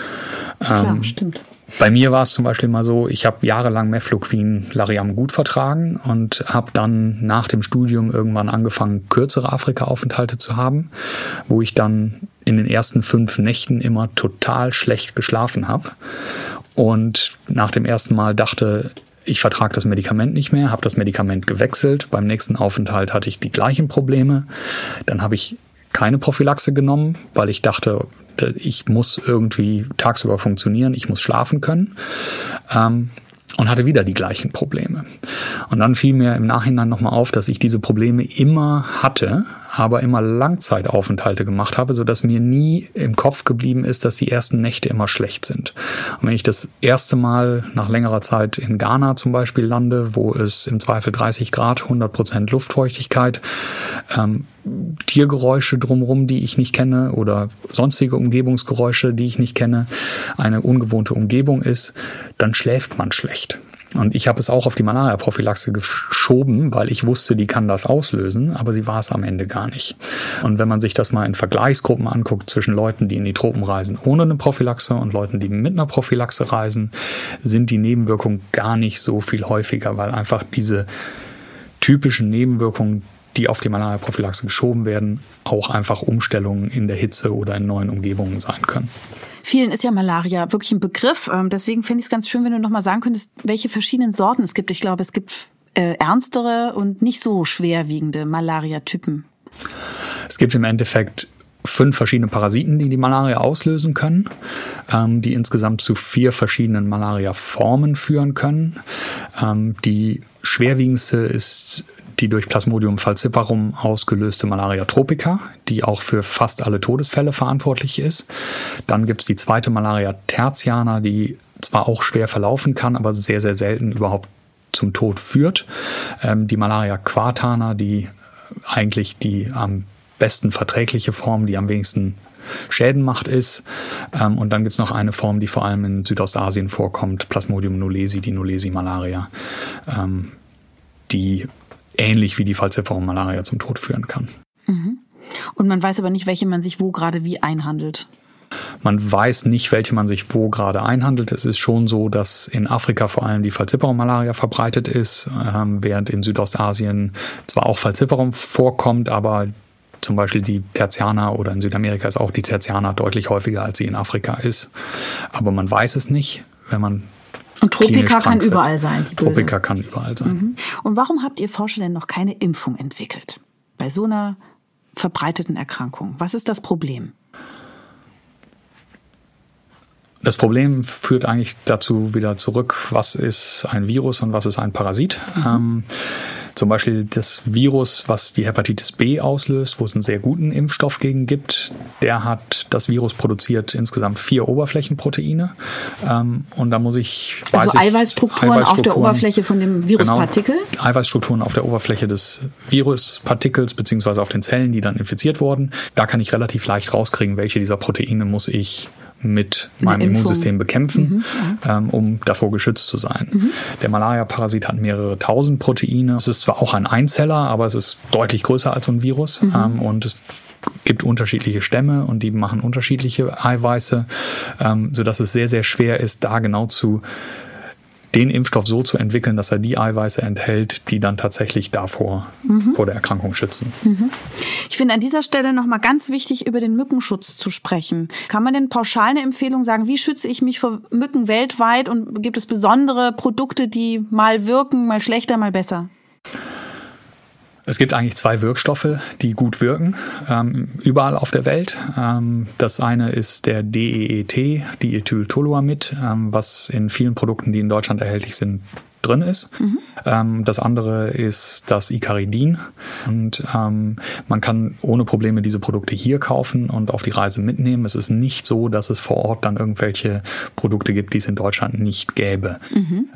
Klar, ähm, stimmt. Bei mir war es zum Beispiel mal so, ich habe jahrelang Mefloquin Lariam gut vertragen und habe dann nach dem Studium irgendwann angefangen, kürzere Afrika-Aufenthalte zu haben, wo ich dann in den ersten fünf Nächten immer total schlecht geschlafen habe. Und nach dem ersten Mal dachte, ich vertrage das Medikament nicht mehr, habe das Medikament gewechselt. Beim nächsten Aufenthalt hatte ich die gleichen Probleme. Dann habe ich keine Prophylaxe genommen, weil ich dachte, ich muss irgendwie tagsüber funktionieren, ich muss schlafen können. Ähm, und hatte wieder die gleichen Probleme. Und dann fiel mir im Nachhinein nochmal auf, dass ich diese Probleme immer hatte, aber immer Langzeitaufenthalte gemacht habe, so dass mir nie im Kopf geblieben ist, dass die ersten Nächte immer schlecht sind. Und wenn ich das erste Mal nach längerer Zeit in Ghana zum Beispiel lande, wo es im Zweifel 30 Grad, 100 Prozent Luftfeuchtigkeit, ähm, Tiergeräusche drumherum, die ich nicht kenne oder sonstige Umgebungsgeräusche, die ich nicht kenne, eine ungewohnte Umgebung ist, dann schläft man schlecht. Und ich habe es auch auf die Malaria-Prophylaxe geschoben, weil ich wusste, die kann das auslösen, aber sie war es am Ende gar nicht. Und wenn man sich das mal in Vergleichsgruppen anguckt zwischen Leuten, die in die Tropen reisen ohne eine Prophylaxe und Leuten, die mit einer Prophylaxe reisen, sind die Nebenwirkungen gar nicht so viel häufiger, weil einfach diese typischen Nebenwirkungen, die auf die Malaria-Prophylaxe geschoben werden, auch einfach Umstellungen in der Hitze oder in neuen Umgebungen sein können. Vielen ist ja Malaria wirklich ein Begriff. Ähm, deswegen finde ich es ganz schön, wenn du nochmal sagen könntest, welche verschiedenen Sorten es gibt. Ich glaube, es gibt äh, ernstere und nicht so schwerwiegende Malaria-Typen. Es gibt im Endeffekt fünf verschiedene Parasiten, die die Malaria auslösen können, ähm, die insgesamt zu vier verschiedenen Malaria-Formen führen können. Ähm, die schwerwiegendste ist die durch Plasmodium falciparum ausgelöste Malaria tropica, die auch für fast alle Todesfälle verantwortlich ist. Dann gibt es die zweite Malaria tertiana, die zwar auch schwer verlaufen kann, aber sehr, sehr selten überhaupt zum Tod führt. Ähm, die Malaria quartana, die eigentlich die am besten verträgliche Form, die am wenigsten Schäden macht, ist. Ähm, und dann gibt es noch eine Form, die vor allem in Südostasien vorkommt, Plasmodium nulesi, die Nulesi-Malaria, ähm, die ähnlich wie die Falciparum-Malaria zum Tod führen kann. Mhm. Und man weiß aber nicht, welche man sich wo gerade wie einhandelt. Man weiß nicht, welche man sich wo gerade einhandelt. Es ist schon so, dass in Afrika vor allem die Falciparum-Malaria verbreitet ist, ähm, während in Südostasien zwar auch Falciparum vorkommt, aber zum Beispiel die Tertiana oder in Südamerika ist auch die Tertiana deutlich häufiger, als sie in Afrika ist. Aber man weiß es nicht, wenn man und Tropika kann überall sein. Tropika kann überall sein. Mhm. Und warum habt ihr Forscher denn noch keine Impfung entwickelt? Bei so einer verbreiteten Erkrankung. Was ist das Problem? Das Problem führt eigentlich dazu wieder zurück, was ist ein Virus und was ist ein Parasit. Mhm. Ähm, zum Beispiel das Virus, was die Hepatitis B auslöst, wo es einen sehr guten Impfstoff gegen gibt, der hat das Virus produziert insgesamt vier Oberflächenproteine. Ähm, und da muss ich. Also Eiweißstrukturen, Eiweißstrukturen, auf der Oberfläche von dem Viruspartikel? Genau, Eiweißstrukturen auf der Oberfläche des Viruspartikels, beziehungsweise auf den Zellen, die dann infiziert wurden. Da kann ich relativ leicht rauskriegen, welche dieser Proteine muss ich mit meinem Immunsystem bekämpfen, mhm, ja. ähm, um davor geschützt zu sein. Mhm. Der Malaria-Parasit hat mehrere tausend Proteine. Es ist zwar auch ein Einzeller, aber es ist deutlich größer als so ein Virus mhm. ähm, und es gibt unterschiedliche Stämme und die machen unterschiedliche Eiweiße, ähm, so dass es sehr, sehr schwer ist, da genau zu den Impfstoff so zu entwickeln, dass er die Eiweiße enthält, die dann tatsächlich davor mhm. vor der Erkrankung schützen. Mhm. Ich finde an dieser Stelle nochmal ganz wichtig, über den Mückenschutz zu sprechen. Kann man denn pauschal eine Empfehlung sagen, wie schütze ich mich vor Mücken weltweit und gibt es besondere Produkte, die mal wirken, mal schlechter, mal besser? Es gibt eigentlich zwei Wirkstoffe, die gut wirken, ähm, überall auf der Welt. Ähm, das eine ist der DEET, Diethyltoluamid, ähm, was in vielen Produkten, die in Deutschland erhältlich sind, drin ist. Mhm. Ähm, das andere ist das Icaridin. Und ähm, man kann ohne Probleme diese Produkte hier kaufen und auf die Reise mitnehmen. Es ist nicht so, dass es vor Ort dann irgendwelche Produkte gibt, die es in Deutschland nicht gäbe. Mhm.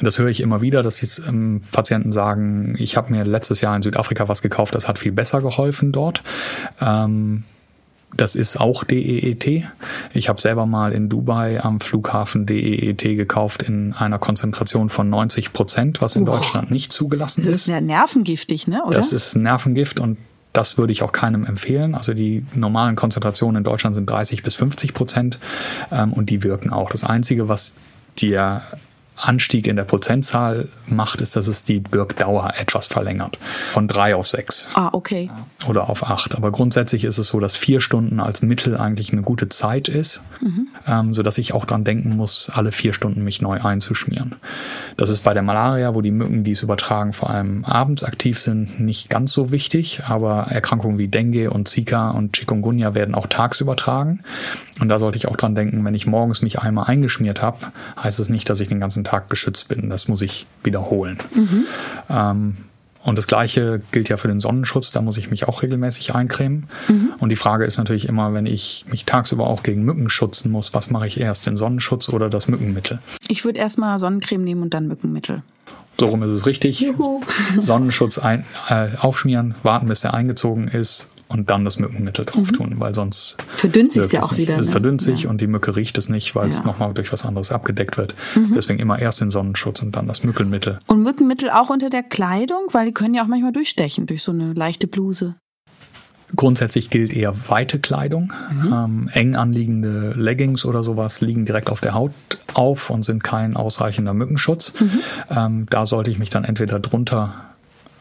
Das höre ich immer wieder, dass jetzt ähm, Patienten sagen, ich habe mir letztes Jahr in Südafrika was gekauft, das hat viel besser geholfen dort. Ähm, das ist auch DEET. Ich habe selber mal in Dubai am Flughafen DEET gekauft in einer Konzentration von 90 Prozent, was in wow. Deutschland nicht zugelassen ist. Das ist ja nervengiftig, ne? Oder? Das ist Nervengift und das würde ich auch keinem empfehlen. Also die normalen Konzentrationen in Deutschland sind 30 bis 50 Prozent ähm, und die wirken auch. Das Einzige, was dir Anstieg in der Prozentzahl macht, ist, dass es die Wirkdauer etwas verlängert. Von drei auf sechs. Ah, okay. Oder auf acht. Aber grundsätzlich ist es so, dass vier Stunden als Mittel eigentlich eine gute Zeit ist, mhm. ähm, sodass ich auch dran denken muss, alle vier Stunden mich neu einzuschmieren. Das ist bei der Malaria, wo die Mücken, die es übertragen, vor allem abends aktiv sind, nicht ganz so wichtig. Aber Erkrankungen wie Dengue und Zika und Chikungunya werden auch tags übertragen. Und da sollte ich auch dran denken, wenn ich morgens mich einmal eingeschmiert habe, heißt es nicht, dass ich den ganzen Tag geschützt bin. Das muss ich wiederholen. Mhm. Ähm, und das Gleiche gilt ja für den Sonnenschutz. Da muss ich mich auch regelmäßig eincremen. Mhm. Und die Frage ist natürlich immer, wenn ich mich tagsüber auch gegen Mücken schützen muss, was mache ich erst, den Sonnenschutz oder das Mückenmittel? Ich würde erstmal Sonnencreme nehmen und dann Mückenmittel. So rum ist es richtig. Juhu. Sonnenschutz ein, äh, aufschmieren, warten, bis er eingezogen ist und dann das Mückenmittel drauf mhm. tun, weil sonst verdünnt sich ja auch nicht. wieder. Ne? verdünnt sich ja. und die Mücke riecht es nicht, weil ja. es nochmal durch was anderes abgedeckt wird. Mhm. Deswegen immer erst den Sonnenschutz und dann das Mückenmittel. Und Mückenmittel auch unter der Kleidung, weil die können ja auch manchmal durchstechen durch so eine leichte Bluse. Grundsätzlich gilt eher weite Kleidung. Mhm. Ähm, eng anliegende Leggings oder sowas liegen direkt auf der Haut auf und sind kein ausreichender Mückenschutz. Mhm. Ähm, da sollte ich mich dann entweder drunter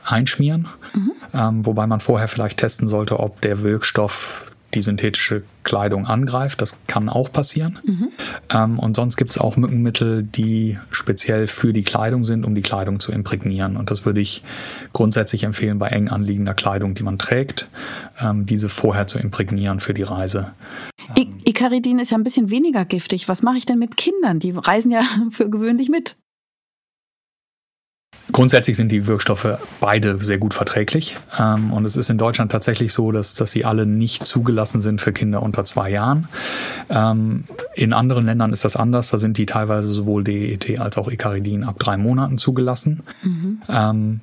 einschmieren, mhm. Ähm, wobei man vorher vielleicht testen sollte, ob der Wirkstoff die synthetische Kleidung angreift. Das kann auch passieren. Mhm. Ähm, und sonst gibt es auch Mückenmittel, die speziell für die Kleidung sind, um die Kleidung zu imprägnieren. Und das würde ich grundsätzlich empfehlen bei eng anliegender Kleidung, die man trägt, ähm, diese vorher zu imprägnieren für die Reise. Icaridin ist ja ein bisschen weniger giftig. Was mache ich denn mit Kindern? Die reisen ja für gewöhnlich mit. Grundsätzlich sind die Wirkstoffe beide sehr gut verträglich. Ähm, und es ist in Deutschland tatsächlich so, dass, dass sie alle nicht zugelassen sind für Kinder unter zwei Jahren. Ähm, in anderen Ländern ist das anders. Da sind die teilweise sowohl DET als auch Icaridin ab drei Monaten zugelassen. Mhm. Ähm,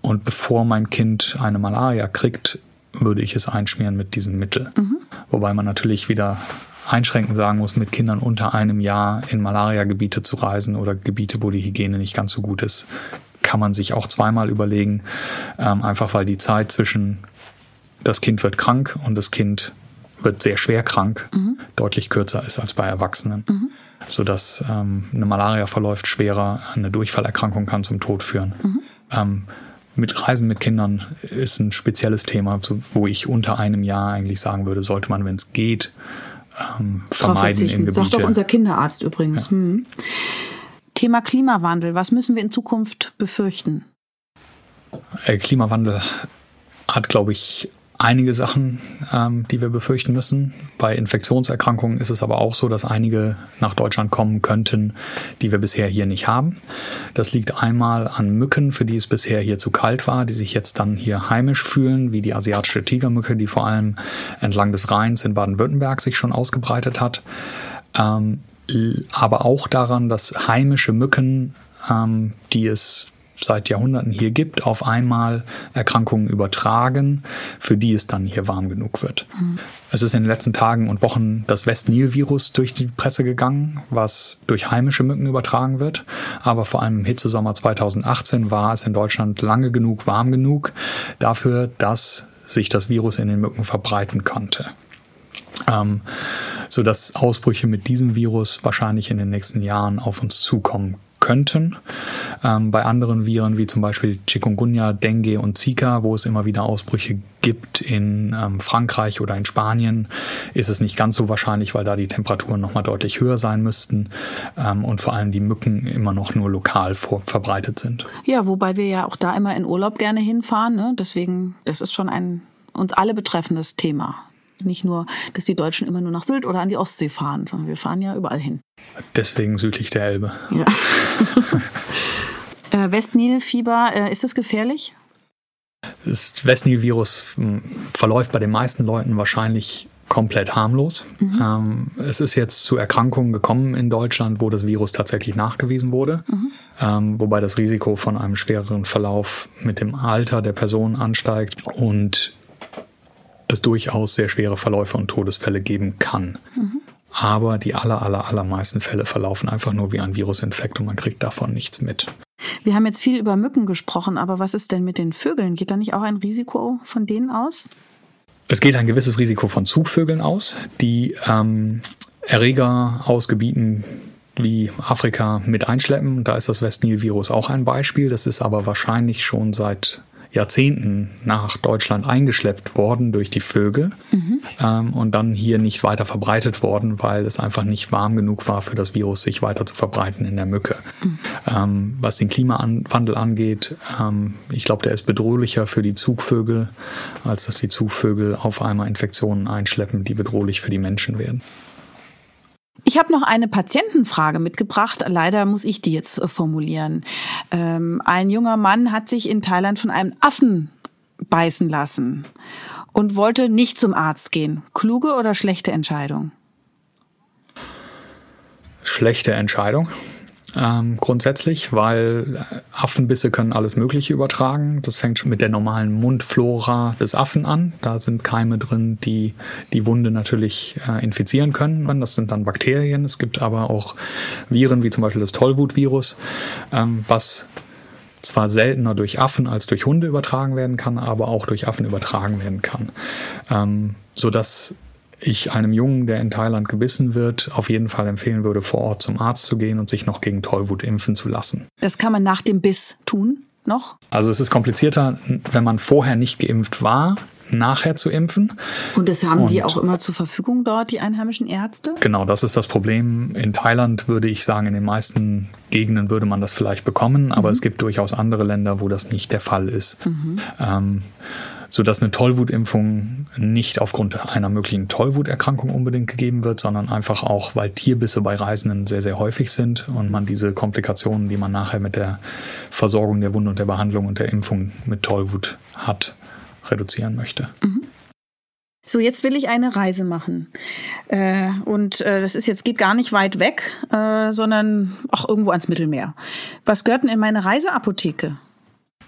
und bevor mein Kind eine Malaria kriegt, würde ich es einschmieren mit diesem Mittel. Mhm. Wobei man natürlich wieder einschränkend sagen muss, mit Kindern unter einem Jahr in Malariagebiete zu reisen oder Gebiete, wo die Hygiene nicht ganz so gut ist, kann man sich auch zweimal überlegen, ähm, einfach weil die Zeit zwischen das Kind wird krank und das Kind wird sehr schwer krank mhm. deutlich kürzer ist als bei Erwachsenen. Mhm. Sodass ähm, eine Malaria verläuft schwerer, eine Durchfallerkrankung kann zum Tod führen. Mhm. Ähm, mit Reisen mit Kindern ist ein spezielles Thema, wo ich unter einem Jahr eigentlich sagen würde, sollte man, wenn es geht, ähm, vermeiden in Gebiete. Sagt doch unser Kinderarzt übrigens. Ja. Hm. Thema Klimawandel. Was müssen wir in Zukunft befürchten? Äh, Klimawandel hat, glaube ich, einige Sachen, ähm, die wir befürchten müssen. Bei Infektionserkrankungen ist es aber auch so, dass einige nach Deutschland kommen könnten, die wir bisher hier nicht haben. Das liegt einmal an Mücken, für die es bisher hier zu kalt war, die sich jetzt dann hier heimisch fühlen, wie die asiatische Tigermücke, die vor allem entlang des Rheins in Baden-Württemberg sich schon ausgebreitet hat. Ähm, aber auch daran, dass heimische Mücken, ähm, die es seit Jahrhunderten hier gibt, auf einmal Erkrankungen übertragen, für die es dann hier warm genug wird. Mhm. Es ist in den letzten Tagen und Wochen das West-Nil-Virus durch die Presse gegangen, was durch heimische Mücken übertragen wird. Aber vor allem im Hitzesommer 2018 war es in Deutschland lange genug warm genug dafür, dass sich das Virus in den Mücken verbreiten konnte. Ähm, so dass Ausbrüche mit diesem Virus wahrscheinlich in den nächsten Jahren auf uns zukommen könnten. Ähm, bei anderen Viren wie zum Beispiel Chikungunya, Dengue und Zika, wo es immer wieder Ausbrüche gibt in ähm, Frankreich oder in Spanien, ist es nicht ganz so wahrscheinlich, weil da die Temperaturen nochmal deutlich höher sein müssten ähm, und vor allem die Mücken immer noch nur lokal vor, verbreitet sind. Ja, wobei wir ja auch da immer in Urlaub gerne hinfahren. Ne? Deswegen, das ist schon ein uns alle betreffendes Thema. Nicht nur, dass die Deutschen immer nur nach Sylt oder an die Ostsee fahren, sondern wir fahren ja überall hin. Deswegen südlich der Elbe. Ja. äh, Westnilfieber, äh, ist das gefährlich? Das Westnil-Virus hm, verläuft bei den meisten Leuten wahrscheinlich komplett harmlos. Mhm. Ähm, es ist jetzt zu Erkrankungen gekommen in Deutschland, wo das Virus tatsächlich nachgewiesen wurde, mhm. ähm, wobei das Risiko von einem schwereren Verlauf mit dem Alter der Person ansteigt und es durchaus sehr schwere Verläufe und Todesfälle geben kann. Mhm. Aber die aller, aller, allermeisten Fälle verlaufen einfach nur wie ein Virusinfekt und man kriegt davon nichts mit. Wir haben jetzt viel über Mücken gesprochen, aber was ist denn mit den Vögeln? Geht da nicht auch ein Risiko von denen aus? Es geht ein gewisses Risiko von Zugvögeln aus, die ähm, Erreger aus Gebieten wie Afrika mit einschleppen. Da ist das Westnil-Virus auch ein Beispiel. Das ist aber wahrscheinlich schon seit Jahrzehnten nach Deutschland eingeschleppt worden durch die Vögel mhm. ähm, und dann hier nicht weiter verbreitet worden, weil es einfach nicht warm genug war für das Virus, sich weiter zu verbreiten in der Mücke. Mhm. Ähm, was den Klimawandel angeht, ähm, ich glaube, der ist bedrohlicher für die Zugvögel, als dass die Zugvögel auf einmal Infektionen einschleppen, die bedrohlich für die Menschen werden. Ich habe noch eine Patientenfrage mitgebracht. Leider muss ich die jetzt äh, formulieren. Ähm, ein junger Mann hat sich in Thailand von einem Affen beißen lassen und wollte nicht zum Arzt gehen. Kluge oder schlechte Entscheidung? Schlechte Entscheidung ähm, grundsätzlich, weil Affenbisse können alles Mögliche übertragen. Das fängt schon mit der normalen Mundflora des Affen an. Da sind Keime drin, die die Wunde natürlich äh, infizieren können. Das sind dann Bakterien. Es gibt aber auch Viren, wie zum Beispiel das Tollwutvirus, ähm, was zwar seltener durch Affen als durch Hunde übertragen werden kann, aber auch durch Affen übertragen werden kann. Ähm, sodass ich einem Jungen, der in Thailand gebissen wird, auf jeden Fall empfehlen würde, vor Ort zum Arzt zu gehen und sich noch gegen Tollwut impfen zu lassen. Das kann man nach dem Biss tun? Noch? Also es ist komplizierter, wenn man vorher nicht geimpft war, nachher zu impfen. Und das haben und die auch immer zur Verfügung dort, die einheimischen Ärzte? Genau, das ist das Problem. In Thailand würde ich sagen, in den meisten Gegenden würde man das vielleicht bekommen, aber mhm. es gibt durchaus andere Länder, wo das nicht der Fall ist. Mhm. Ähm, sodass eine Tollwutimpfung nicht aufgrund einer möglichen Tollwuterkrankung unbedingt gegeben wird, sondern einfach auch, weil Tierbisse bei Reisenden sehr, sehr häufig sind und man diese Komplikationen, die man nachher mit der Versorgung der Wunde und der Behandlung und der Impfung mit Tollwut hat, reduzieren möchte. Mhm. So, jetzt will ich eine Reise machen. Äh, und äh, das ist jetzt, geht gar nicht weit weg, äh, sondern auch irgendwo ans Mittelmeer. Was gehört denn in meine Reiseapotheke?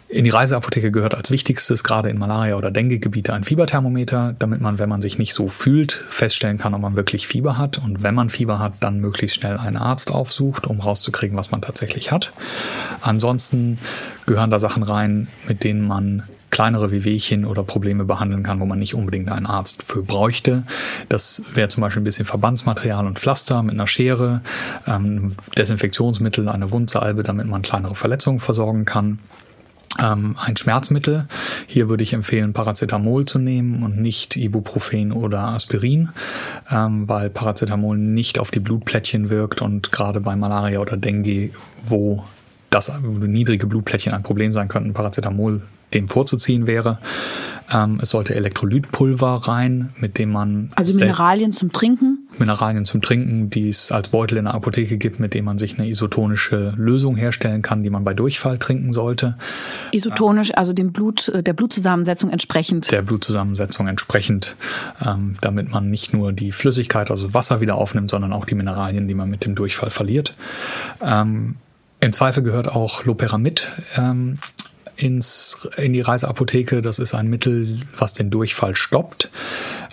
In die Reiseapotheke gehört als wichtigstes gerade in Malaria- oder Dengue-Gebiete ein Fieberthermometer, damit man, wenn man sich nicht so fühlt, feststellen kann, ob man wirklich Fieber hat. Und wenn man Fieber hat, dann möglichst schnell einen Arzt aufsucht, um rauszukriegen, was man tatsächlich hat. Ansonsten gehören da Sachen rein, mit denen man kleinere Wehwehchen oder Probleme behandeln kann, wo man nicht unbedingt einen Arzt für bräuchte. Das wäre zum Beispiel ein bisschen Verbandsmaterial und Pflaster mit einer Schere, ähm, Desinfektionsmittel, eine Wundsalbe, damit man kleinere Verletzungen versorgen kann ein Schmerzmittel. Hier würde ich empfehlen, Paracetamol zu nehmen und nicht Ibuprofen oder Aspirin, ähm, weil Paracetamol nicht auf die Blutplättchen wirkt und gerade bei Malaria oder Dengue, wo das wo niedrige Blutplättchen ein Problem sein könnten, Paracetamol dem vorzuziehen wäre. Ähm, es sollte Elektrolytpulver rein, mit dem man. Also Mineralien zum Trinken? Mineralien zum Trinken, die es als Beutel in der Apotheke gibt, mit dem man sich eine isotonische Lösung herstellen kann, die man bei Durchfall trinken sollte. Isotonisch, also dem Blut, äh, der Blutzusammensetzung entsprechend. Der Blutzusammensetzung entsprechend, ähm, damit man nicht nur die Flüssigkeit, also Wasser wieder aufnimmt, sondern auch die Mineralien, die man mit dem Durchfall verliert. Ähm, Im Zweifel gehört auch Loperamid ähm, ins, in die Reiseapotheke. Das ist ein Mittel, was den Durchfall stoppt.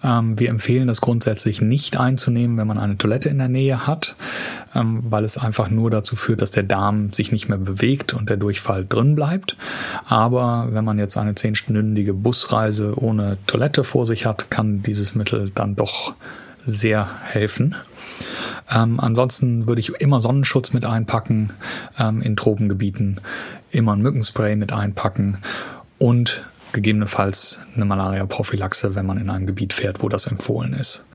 Ähm, wir empfehlen das grundsätzlich nicht einzunehmen, wenn man eine Toilette in der Nähe hat, ähm, weil es einfach nur dazu führt, dass der Darm sich nicht mehr bewegt und der Durchfall drin bleibt. Aber wenn man jetzt eine zehnstündige Busreise ohne Toilette vor sich hat, kann dieses Mittel dann doch sehr helfen. Ähm, ansonsten würde ich immer Sonnenschutz mit einpacken ähm, in Tropengebieten, immer ein Mückenspray mit einpacken und gegebenenfalls eine Malaria-Prophylaxe, wenn man in einem Gebiet fährt, wo das empfohlen ist.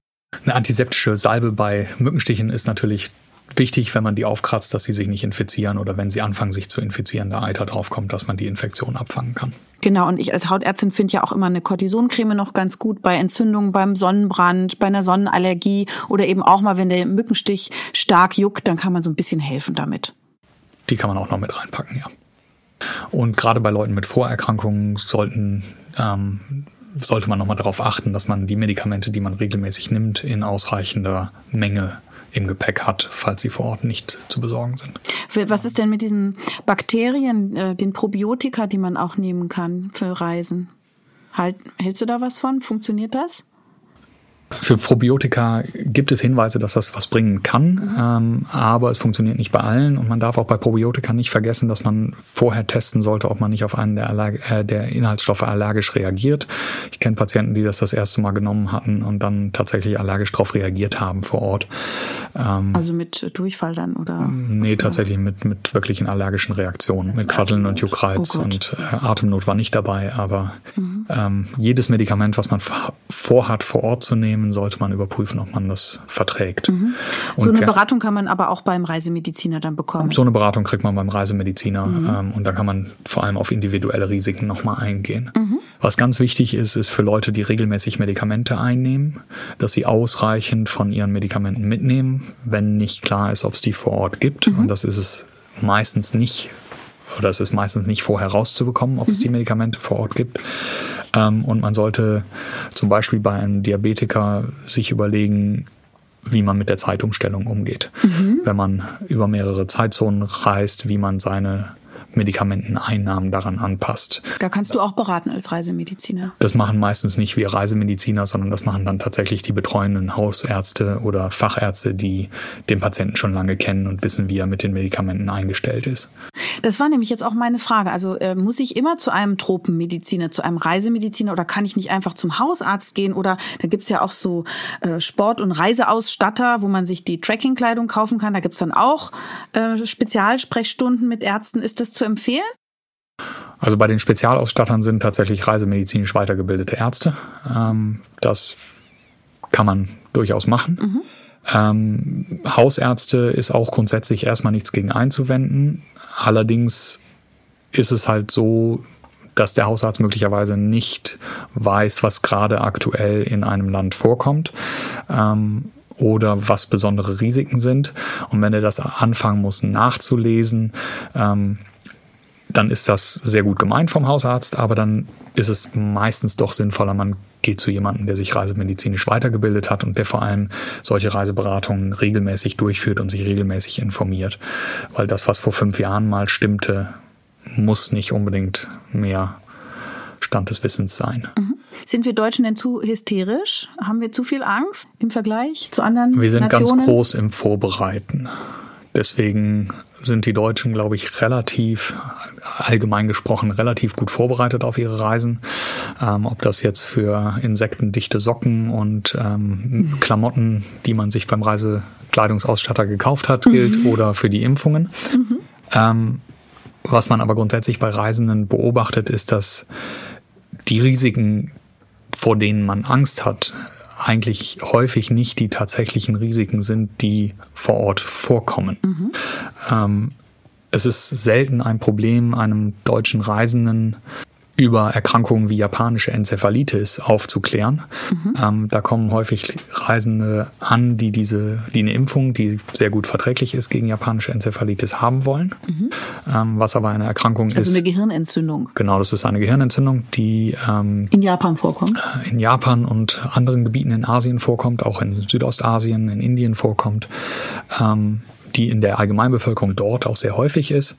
Eine antiseptische Salbe bei Mückenstichen ist natürlich wichtig, wenn man die aufkratzt, dass sie sich nicht infizieren oder wenn sie anfangen, sich zu infizieren, da Eiter draufkommt, dass man die Infektion abfangen kann. Genau, und ich als Hautärztin finde ja auch immer eine Cortisoncreme noch ganz gut bei Entzündungen, beim Sonnenbrand, bei einer Sonnenallergie oder eben auch mal, wenn der Mückenstich stark juckt, dann kann man so ein bisschen helfen damit. Die kann man auch noch mit reinpacken, ja. Und gerade bei Leuten mit Vorerkrankungen sollten ähm, sollte man nochmal darauf achten, dass man die Medikamente, die man regelmäßig nimmt, in ausreichender Menge im Gepäck hat, falls sie vor Ort nicht zu besorgen sind. Was ist denn mit diesen Bakterien, äh, den Probiotika, die man auch nehmen kann für Reisen? Halt, hältst du da was von? Funktioniert das? Für Probiotika gibt es Hinweise, dass das was bringen kann, ähm, aber es funktioniert nicht bei allen und man darf auch bei Probiotika nicht vergessen, dass man vorher testen sollte, ob man nicht auf einen der, Allerg äh, der Inhaltsstoffe allergisch reagiert. Ich kenne Patienten, die das das erste Mal genommen hatten und dann tatsächlich allergisch darauf reagiert haben vor Ort. Ähm, also mit Durchfall dann oder? Nee, tatsächlich mit, mit wirklichen allergischen Reaktionen, mit Quaddeln und Juckreiz oh und äh, Atemnot war nicht dabei, aber mhm. ähm, jedes Medikament, was man vorhat vor Ort zu nehmen, nehmen, sollte man überprüfen, ob man das verträgt. Mhm. So eine Beratung kann man aber auch beim Reisemediziner dann bekommen. So eine Beratung kriegt man beim Reisemediziner mhm. ähm, und da kann man vor allem auf individuelle Risiken nochmal eingehen. Mhm. Was ganz wichtig ist, ist für Leute, die regelmäßig Medikamente einnehmen, dass sie ausreichend von ihren Medikamenten mitnehmen, wenn nicht klar ist, ob es die vor Ort gibt. Mhm. Und das ist es meistens nicht oder es ist meistens nicht vorher rauszubekommen, ob es die mhm. Medikamente vor Ort gibt. Ähm, und man sollte zum Beispiel bei einem Diabetiker sich überlegen, wie man mit der Zeitumstellung umgeht. Mhm. Wenn man über mehrere Zeitzonen reist, wie man seine Medikamenteneinnahmen daran anpasst. Da kannst du auch beraten als Reisemediziner. Das machen meistens nicht wir Reisemediziner, sondern das machen dann tatsächlich die betreuenden Hausärzte oder Fachärzte, die den Patienten schon lange kennen und wissen, wie er mit den Medikamenten eingestellt ist. Das war nämlich jetzt auch meine Frage. Also äh, muss ich immer zu einem Tropenmediziner, zu einem Reisemediziner oder kann ich nicht einfach zum Hausarzt gehen? Oder da gibt's ja auch so äh, Sport- und Reiseausstatter, wo man sich die Trekkingkleidung kaufen kann. Da gibt's dann auch äh, Spezialsprechstunden mit Ärzten. Ist das zu empfehlen? Also bei den Spezialausstattern sind tatsächlich reisemedizinisch weitergebildete Ärzte. Ähm, das kann man durchaus machen. Mhm. Ähm, Hausärzte ist auch grundsätzlich erstmal nichts gegen einzuwenden. Allerdings ist es halt so, dass der Hausarzt möglicherweise nicht weiß, was gerade aktuell in einem Land vorkommt. Ähm, oder was besondere Risiken sind. Und wenn er das anfangen muss nachzulesen, ähm, dann ist das sehr gut gemeint vom Hausarzt, aber dann ist es meistens doch sinnvoller, man geht zu jemandem, der sich reisemedizinisch weitergebildet hat und der vor allem solche Reiseberatungen regelmäßig durchführt und sich regelmäßig informiert. Weil das, was vor fünf Jahren mal stimmte, muss nicht unbedingt mehr Stand des Wissens sein. Mhm. Sind wir Deutschen denn zu hysterisch? Haben wir zu viel Angst im Vergleich zu anderen Wir sind Nationen? ganz groß im Vorbereiten. Deswegen sind die Deutschen, glaube ich, relativ, allgemein gesprochen, relativ gut vorbereitet auf ihre Reisen. Ähm, ob das jetzt für insektendichte Socken und ähm, Klamotten, die man sich beim Reisekleidungsausstatter gekauft hat, gilt, mhm. oder für die Impfungen. Mhm. Ähm, was man aber grundsätzlich bei Reisenden beobachtet, ist, dass die Risiken, vor denen man Angst hat, eigentlich häufig nicht die tatsächlichen Risiken sind, die vor Ort vorkommen. Mhm. Ähm, es ist selten ein Problem, einem deutschen Reisenden über Erkrankungen wie japanische Enzephalitis aufzuklären. Mhm. Ähm, da kommen häufig Reisende an, die diese, die eine Impfung, die sehr gut verträglich ist gegen japanische Enzephalitis haben wollen, mhm. ähm, was aber eine Erkrankung also ist. Also eine Gehirnentzündung. Genau, das ist eine Gehirnentzündung, die ähm, in Japan vorkommt. Äh, in Japan und anderen Gebieten in Asien vorkommt, auch in Südostasien, in Indien vorkommt. Ähm, die in der Allgemeinbevölkerung dort auch sehr häufig ist,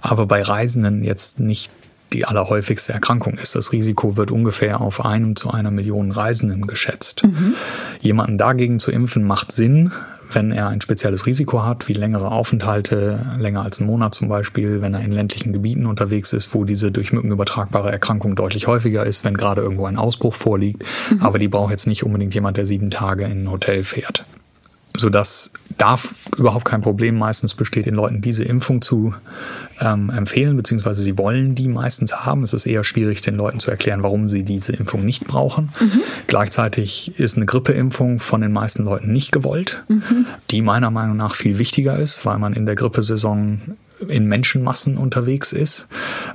aber bei Reisenden jetzt nicht die allerhäufigste Erkrankung ist. Das Risiko wird ungefähr auf einem zu einer Million Reisenden geschätzt. Mhm. Jemanden dagegen zu impfen macht Sinn, wenn er ein spezielles Risiko hat, wie längere Aufenthalte, länger als einen Monat zum Beispiel, wenn er in ländlichen Gebieten unterwegs ist, wo diese durch Mücken übertragbare Erkrankung deutlich häufiger ist, wenn gerade irgendwo ein Ausbruch vorliegt. Mhm. Aber die braucht jetzt nicht unbedingt jemand, der sieben Tage in ein Hotel fährt sodass da überhaupt kein Problem meistens besteht, den Leuten diese Impfung zu ähm, empfehlen, beziehungsweise sie wollen die meistens haben. Es ist eher schwierig, den Leuten zu erklären, warum sie diese Impfung nicht brauchen. Mhm. Gleichzeitig ist eine Grippeimpfung von den meisten Leuten nicht gewollt, mhm. die meiner Meinung nach viel wichtiger ist, weil man in der Grippesaison in Menschenmassen unterwegs ist.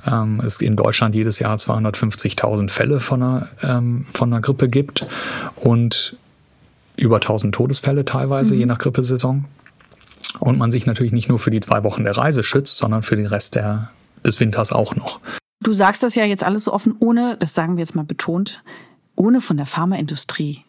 Ähm, es in Deutschland jedes Jahr 250.000 Fälle von einer, ähm, von einer Grippe gibt und über 1000 Todesfälle teilweise, mhm. je nach Grippesaison. Und man sich natürlich nicht nur für die zwei Wochen der Reise schützt, sondern für den Rest der, des Winters auch noch. Du sagst das ja jetzt alles so offen, ohne, das sagen wir jetzt mal betont, ohne von der Pharmaindustrie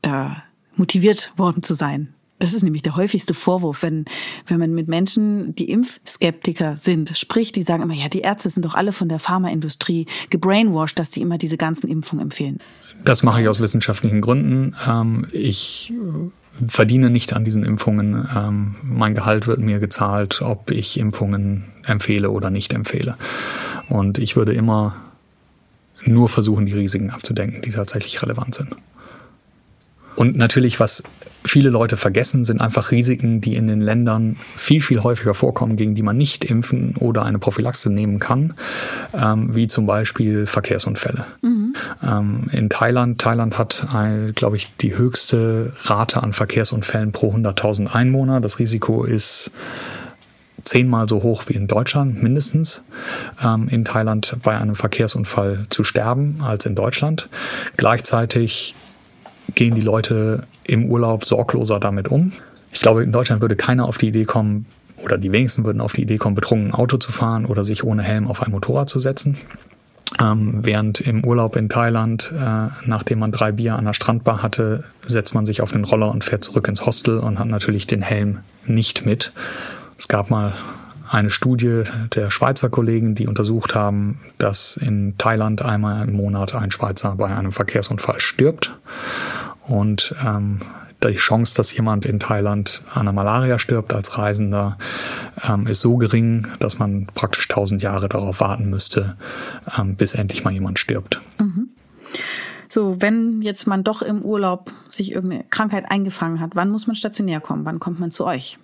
da motiviert worden zu sein. Das ist nämlich der häufigste Vorwurf, wenn, wenn man mit Menschen, die Impfskeptiker sind, spricht, die sagen immer, ja, die Ärzte sind doch alle von der Pharmaindustrie gebrainwashed, dass die immer diese ganzen Impfungen empfehlen. Das mache ich aus wissenschaftlichen Gründen. Ähm, ich verdiene nicht an diesen Impfungen. Ähm, mein Gehalt wird mir gezahlt, ob ich Impfungen empfehle oder nicht empfehle. Und ich würde immer nur versuchen, die Risiken abzudenken, die tatsächlich relevant sind. Und natürlich, was viele Leute vergessen, sind einfach Risiken, die in den Ländern viel, viel häufiger vorkommen, gegen die man nicht impfen oder eine Prophylaxe nehmen kann, ähm, wie zum Beispiel Verkehrsunfälle. Mhm. Ähm, in Thailand, Thailand hat, glaube ich, die höchste Rate an Verkehrsunfällen pro 100.000 Einwohner. Das Risiko ist zehnmal so hoch wie in Deutschland mindestens ähm, in Thailand bei einem Verkehrsunfall zu sterben als in Deutschland. Gleichzeitig gehen die Leute im Urlaub sorgloser damit um. Ich glaube, in Deutschland würde keiner auf die Idee kommen, oder die wenigsten würden auf die Idee kommen, betrunken ein Auto zu fahren oder sich ohne Helm auf ein Motorrad zu setzen. Ähm, während im Urlaub in Thailand, äh, nachdem man drei Bier an der Strandbar hatte, setzt man sich auf den Roller und fährt zurück ins Hostel und hat natürlich den Helm nicht mit. Es gab mal eine Studie der Schweizer Kollegen, die untersucht haben, dass in Thailand einmal im Monat ein Schweizer bei einem Verkehrsunfall stirbt. Und ähm, die Chance, dass jemand in Thailand an der Malaria stirbt als Reisender, ähm, ist so gering, dass man praktisch tausend Jahre darauf warten müsste, ähm, bis endlich mal jemand stirbt. Mhm. So, wenn jetzt man doch im Urlaub sich irgendeine Krankheit eingefangen hat, wann muss man stationär kommen? Wann kommt man zu euch?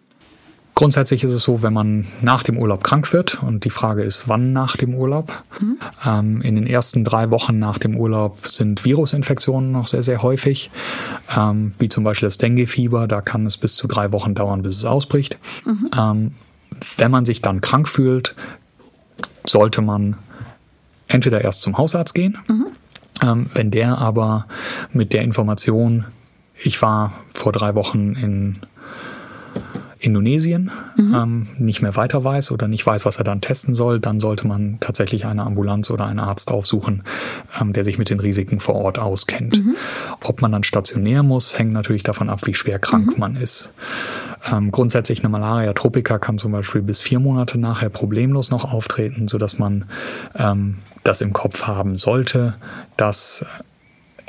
Grundsätzlich ist es so, wenn man nach dem Urlaub krank wird, und die Frage ist, wann nach dem Urlaub. Mhm. Ähm, in den ersten drei Wochen nach dem Urlaub sind Virusinfektionen noch sehr, sehr häufig, ähm, wie zum Beispiel das Dengue-Fieber. Da kann es bis zu drei Wochen dauern, bis es ausbricht. Mhm. Ähm, wenn man sich dann krank fühlt, sollte man entweder erst zum Hausarzt gehen, mhm. Ähm, wenn der aber mit der Information, ich war vor drei Wochen in Indonesien mhm. ähm, nicht mehr weiter weiß oder nicht weiß, was er dann testen soll, dann sollte man tatsächlich eine Ambulanz oder einen Arzt aufsuchen, ähm, der sich mit den Risiken vor Ort auskennt. Mhm. Ob man dann stationär muss, hängt natürlich davon ab, wie schwer krank mhm. man ist. Ähm, grundsätzlich eine Malaria tropica kann zum Beispiel bis vier Monate nachher problemlos noch auftreten, sodass man ähm, das im Kopf haben sollte, dass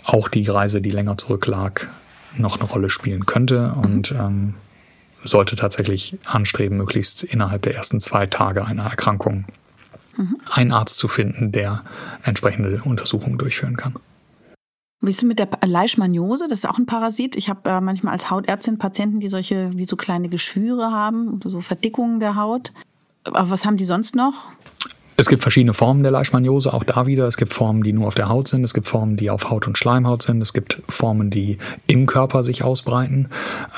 auch die Reise, die länger zurücklag, noch eine Rolle spielen könnte. Und ähm, sollte tatsächlich anstreben, möglichst innerhalb der ersten zwei Tage einer Erkrankung mhm. einen Arzt zu finden, der entsprechende Untersuchungen durchführen kann. Wie ist es mit der Leishmaniose? Das ist auch ein Parasit. Ich habe äh, manchmal als Hautärztin Patienten, die solche wie so kleine Geschwüre haben, so Verdickungen der Haut. Aber was haben die sonst noch? Es gibt verschiedene Formen der Leishmaniose, auch da wieder. Es gibt Formen, die nur auf der Haut sind. Es gibt Formen, die auf Haut und Schleimhaut sind. Es gibt Formen, die im Körper sich ausbreiten.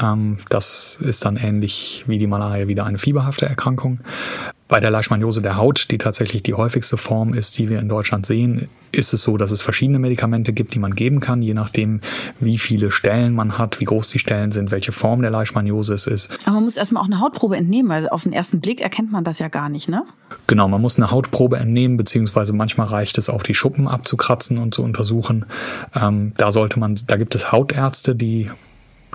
Ähm, das ist dann ähnlich wie die Malaria wieder eine fieberhafte Erkrankung. Bei der Leishmaniose der Haut, die tatsächlich die häufigste Form ist, die wir in Deutschland sehen, ist es so, dass es verschiedene Medikamente gibt, die man geben kann, je nachdem, wie viele Stellen man hat, wie groß die Stellen sind, welche Form der Leishmaniose es ist. Aber man muss erstmal auch eine Hautprobe entnehmen, weil auf den ersten Blick erkennt man das ja gar nicht, ne? Genau, man muss eine Hautprobe entnehmen, beziehungsweise manchmal reicht es auch, die Schuppen abzukratzen und zu untersuchen. Ähm, da sollte man, da gibt es Hautärzte, die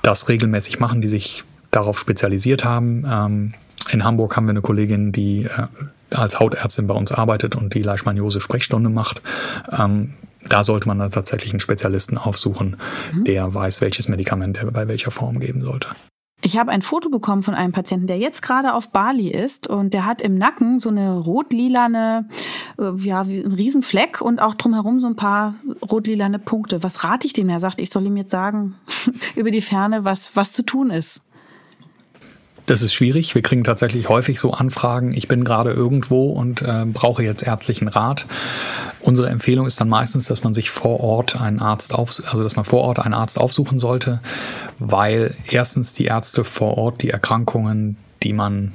das regelmäßig machen, die sich darauf spezialisiert haben. Ähm, in Hamburg haben wir eine Kollegin, die äh, als Hautärztin bei uns arbeitet und die Leishmaniose-Sprechstunde macht. Ähm, da sollte man dann tatsächlich einen Spezialisten aufsuchen, mhm. der weiß, welches Medikament er bei welcher Form geben sollte. Ich habe ein Foto bekommen von einem Patienten, der jetzt gerade auf Bali ist und der hat im Nacken so eine rot-lilane, äh, ja, wie ein Riesenfleck und auch drumherum so ein paar rot-lilane Punkte. Was rate ich dem? Er sagt, ich soll ihm jetzt sagen über die Ferne, was, was zu tun ist. Das ist schwierig. Wir kriegen tatsächlich häufig so Anfragen, ich bin gerade irgendwo und äh, brauche jetzt ärztlichen Rat. Unsere Empfehlung ist dann meistens, dass man sich vor Ort einen Arzt auf, also dass man vor Ort einen Arzt aufsuchen sollte, weil erstens die Ärzte vor Ort die Erkrankungen, die man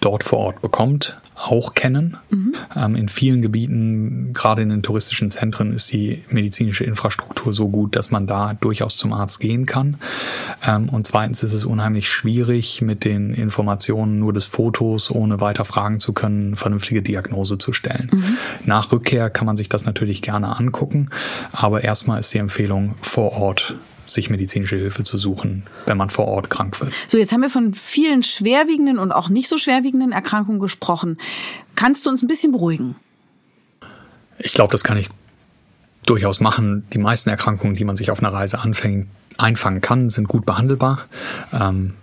dort vor Ort bekommt, auch kennen. Mhm. Ähm, in vielen Gebieten, gerade in den touristischen Zentren, ist die medizinische Infrastruktur so gut, dass man da durchaus zum Arzt gehen kann. Ähm, und zweitens ist es unheimlich schwierig, mit den Informationen nur des Fotos, ohne weiter fragen zu können, vernünftige Diagnose zu stellen. Mhm. Nach Rückkehr kann man sich das natürlich gerne angucken, aber erstmal ist die Empfehlung vor Ort sich medizinische Hilfe zu suchen, wenn man vor Ort krank wird. So, jetzt haben wir von vielen schwerwiegenden und auch nicht so schwerwiegenden Erkrankungen gesprochen. Kannst du uns ein bisschen beruhigen? Ich glaube, das kann ich durchaus machen. Die meisten Erkrankungen, die man sich auf einer Reise anfängt, einfangen kann, sind gut behandelbar. Ähm,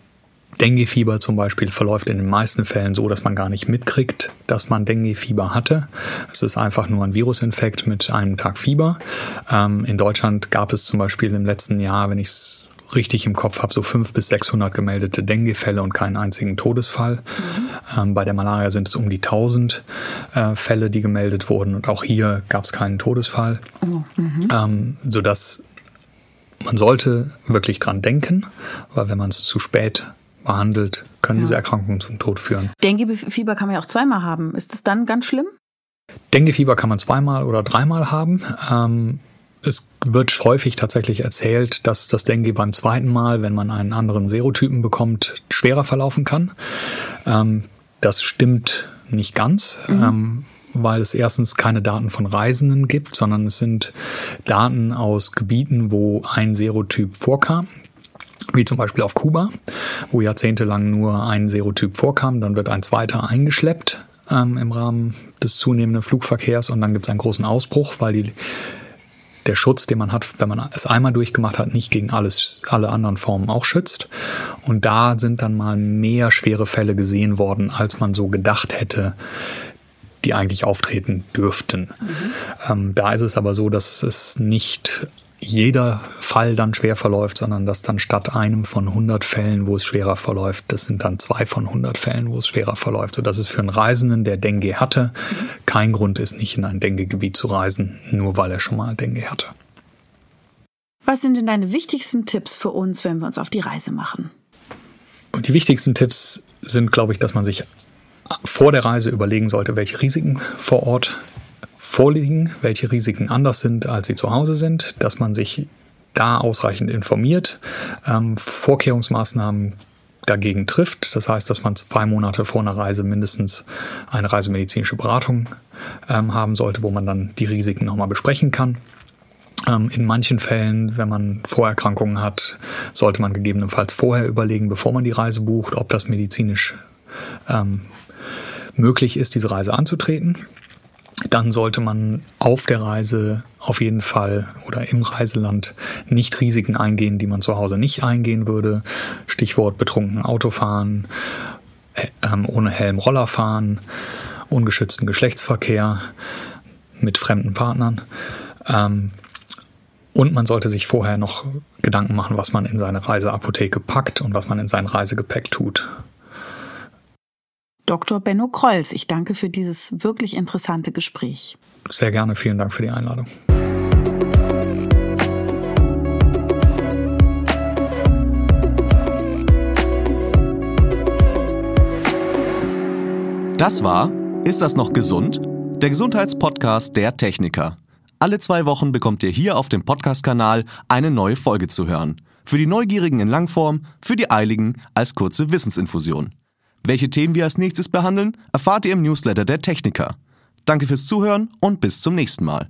Dengue-Fieber zum Beispiel verläuft in den meisten Fällen so, dass man gar nicht mitkriegt, dass man Dengue-Fieber hatte. Es ist einfach nur ein Virusinfekt mit einem Tag Fieber. Ähm, in Deutschland gab es zum Beispiel im letzten Jahr, wenn ich es richtig im Kopf habe, so 500 bis 600 gemeldete Dengue-Fälle und keinen einzigen Todesfall. Mhm. Ähm, bei der Malaria sind es um die 1000 äh, Fälle, die gemeldet wurden und auch hier gab es keinen Todesfall. Oh, mhm. ähm, sodass man sollte wirklich dran denken, weil wenn man es zu spät behandelt, können ja. diese Erkrankungen zum Tod führen. Dengue-Fieber kann man ja auch zweimal haben. Ist das dann ganz schlimm? Dengue-Fieber kann man zweimal oder dreimal haben. Ähm, es wird häufig tatsächlich erzählt, dass das Dengue beim zweiten Mal, wenn man einen anderen Serotypen bekommt, schwerer verlaufen kann. Ähm, das stimmt nicht ganz. Mhm. Ähm, weil es erstens keine Daten von Reisenden gibt, sondern es sind Daten aus Gebieten, wo ein Serotyp vorkam wie zum Beispiel auf Kuba, wo jahrzehntelang nur ein Serotyp vorkam, dann wird ein zweiter eingeschleppt ähm, im Rahmen des zunehmenden Flugverkehrs und dann gibt es einen großen Ausbruch, weil die, der Schutz, den man hat, wenn man es einmal durchgemacht hat, nicht gegen alles, alle anderen Formen auch schützt. Und da sind dann mal mehr schwere Fälle gesehen worden, als man so gedacht hätte, die eigentlich auftreten dürften. Mhm. Ähm, da ist es aber so, dass es nicht jeder Fall dann schwer verläuft, sondern dass dann statt einem von 100 Fällen, wo es schwerer verläuft, das sind dann zwei von 100 Fällen, wo es schwerer verläuft, sodass es für einen Reisenden, der Dengue hatte, kein Grund ist, nicht in ein Dengue-Gebiet zu reisen, nur weil er schon mal Dengue hatte. Was sind denn deine wichtigsten Tipps für uns, wenn wir uns auf die Reise machen? Und die wichtigsten Tipps sind, glaube ich, dass man sich vor der Reise überlegen sollte, welche Risiken vor Ort vorliegen, welche Risiken anders sind, als sie zu Hause sind, dass man sich da ausreichend informiert, ähm, Vorkehrungsmaßnahmen dagegen trifft. Das heißt, dass man zwei Monate vor einer Reise mindestens eine reisemedizinische Beratung ähm, haben sollte, wo man dann die Risiken nochmal besprechen kann. Ähm, in manchen Fällen, wenn man Vorerkrankungen hat, sollte man gegebenenfalls vorher überlegen, bevor man die Reise bucht, ob das medizinisch ähm, möglich ist, diese Reise anzutreten dann sollte man auf der Reise auf jeden Fall oder im Reiseland nicht Risiken eingehen, die man zu Hause nicht eingehen würde. Stichwort betrunken Autofahren, äh, ähm, ohne Helm Roller fahren, ungeschützten Geschlechtsverkehr mit fremden Partnern. Ähm, und man sollte sich vorher noch Gedanken machen, was man in seine Reiseapotheke packt und was man in sein Reisegepäck tut. Dr. Benno Krolls. Ich danke für dieses wirklich interessante Gespräch. Sehr gerne. Vielen Dank für die Einladung. Das war Ist das noch gesund? Der Gesundheitspodcast der Techniker. Alle zwei Wochen bekommt ihr hier auf dem Podcast-Kanal eine neue Folge zu hören. Für die Neugierigen in Langform, für die Eiligen als kurze Wissensinfusion. Welche Themen wir als nächstes behandeln, erfahrt ihr im Newsletter der Techniker. Danke fürs Zuhören und bis zum nächsten Mal.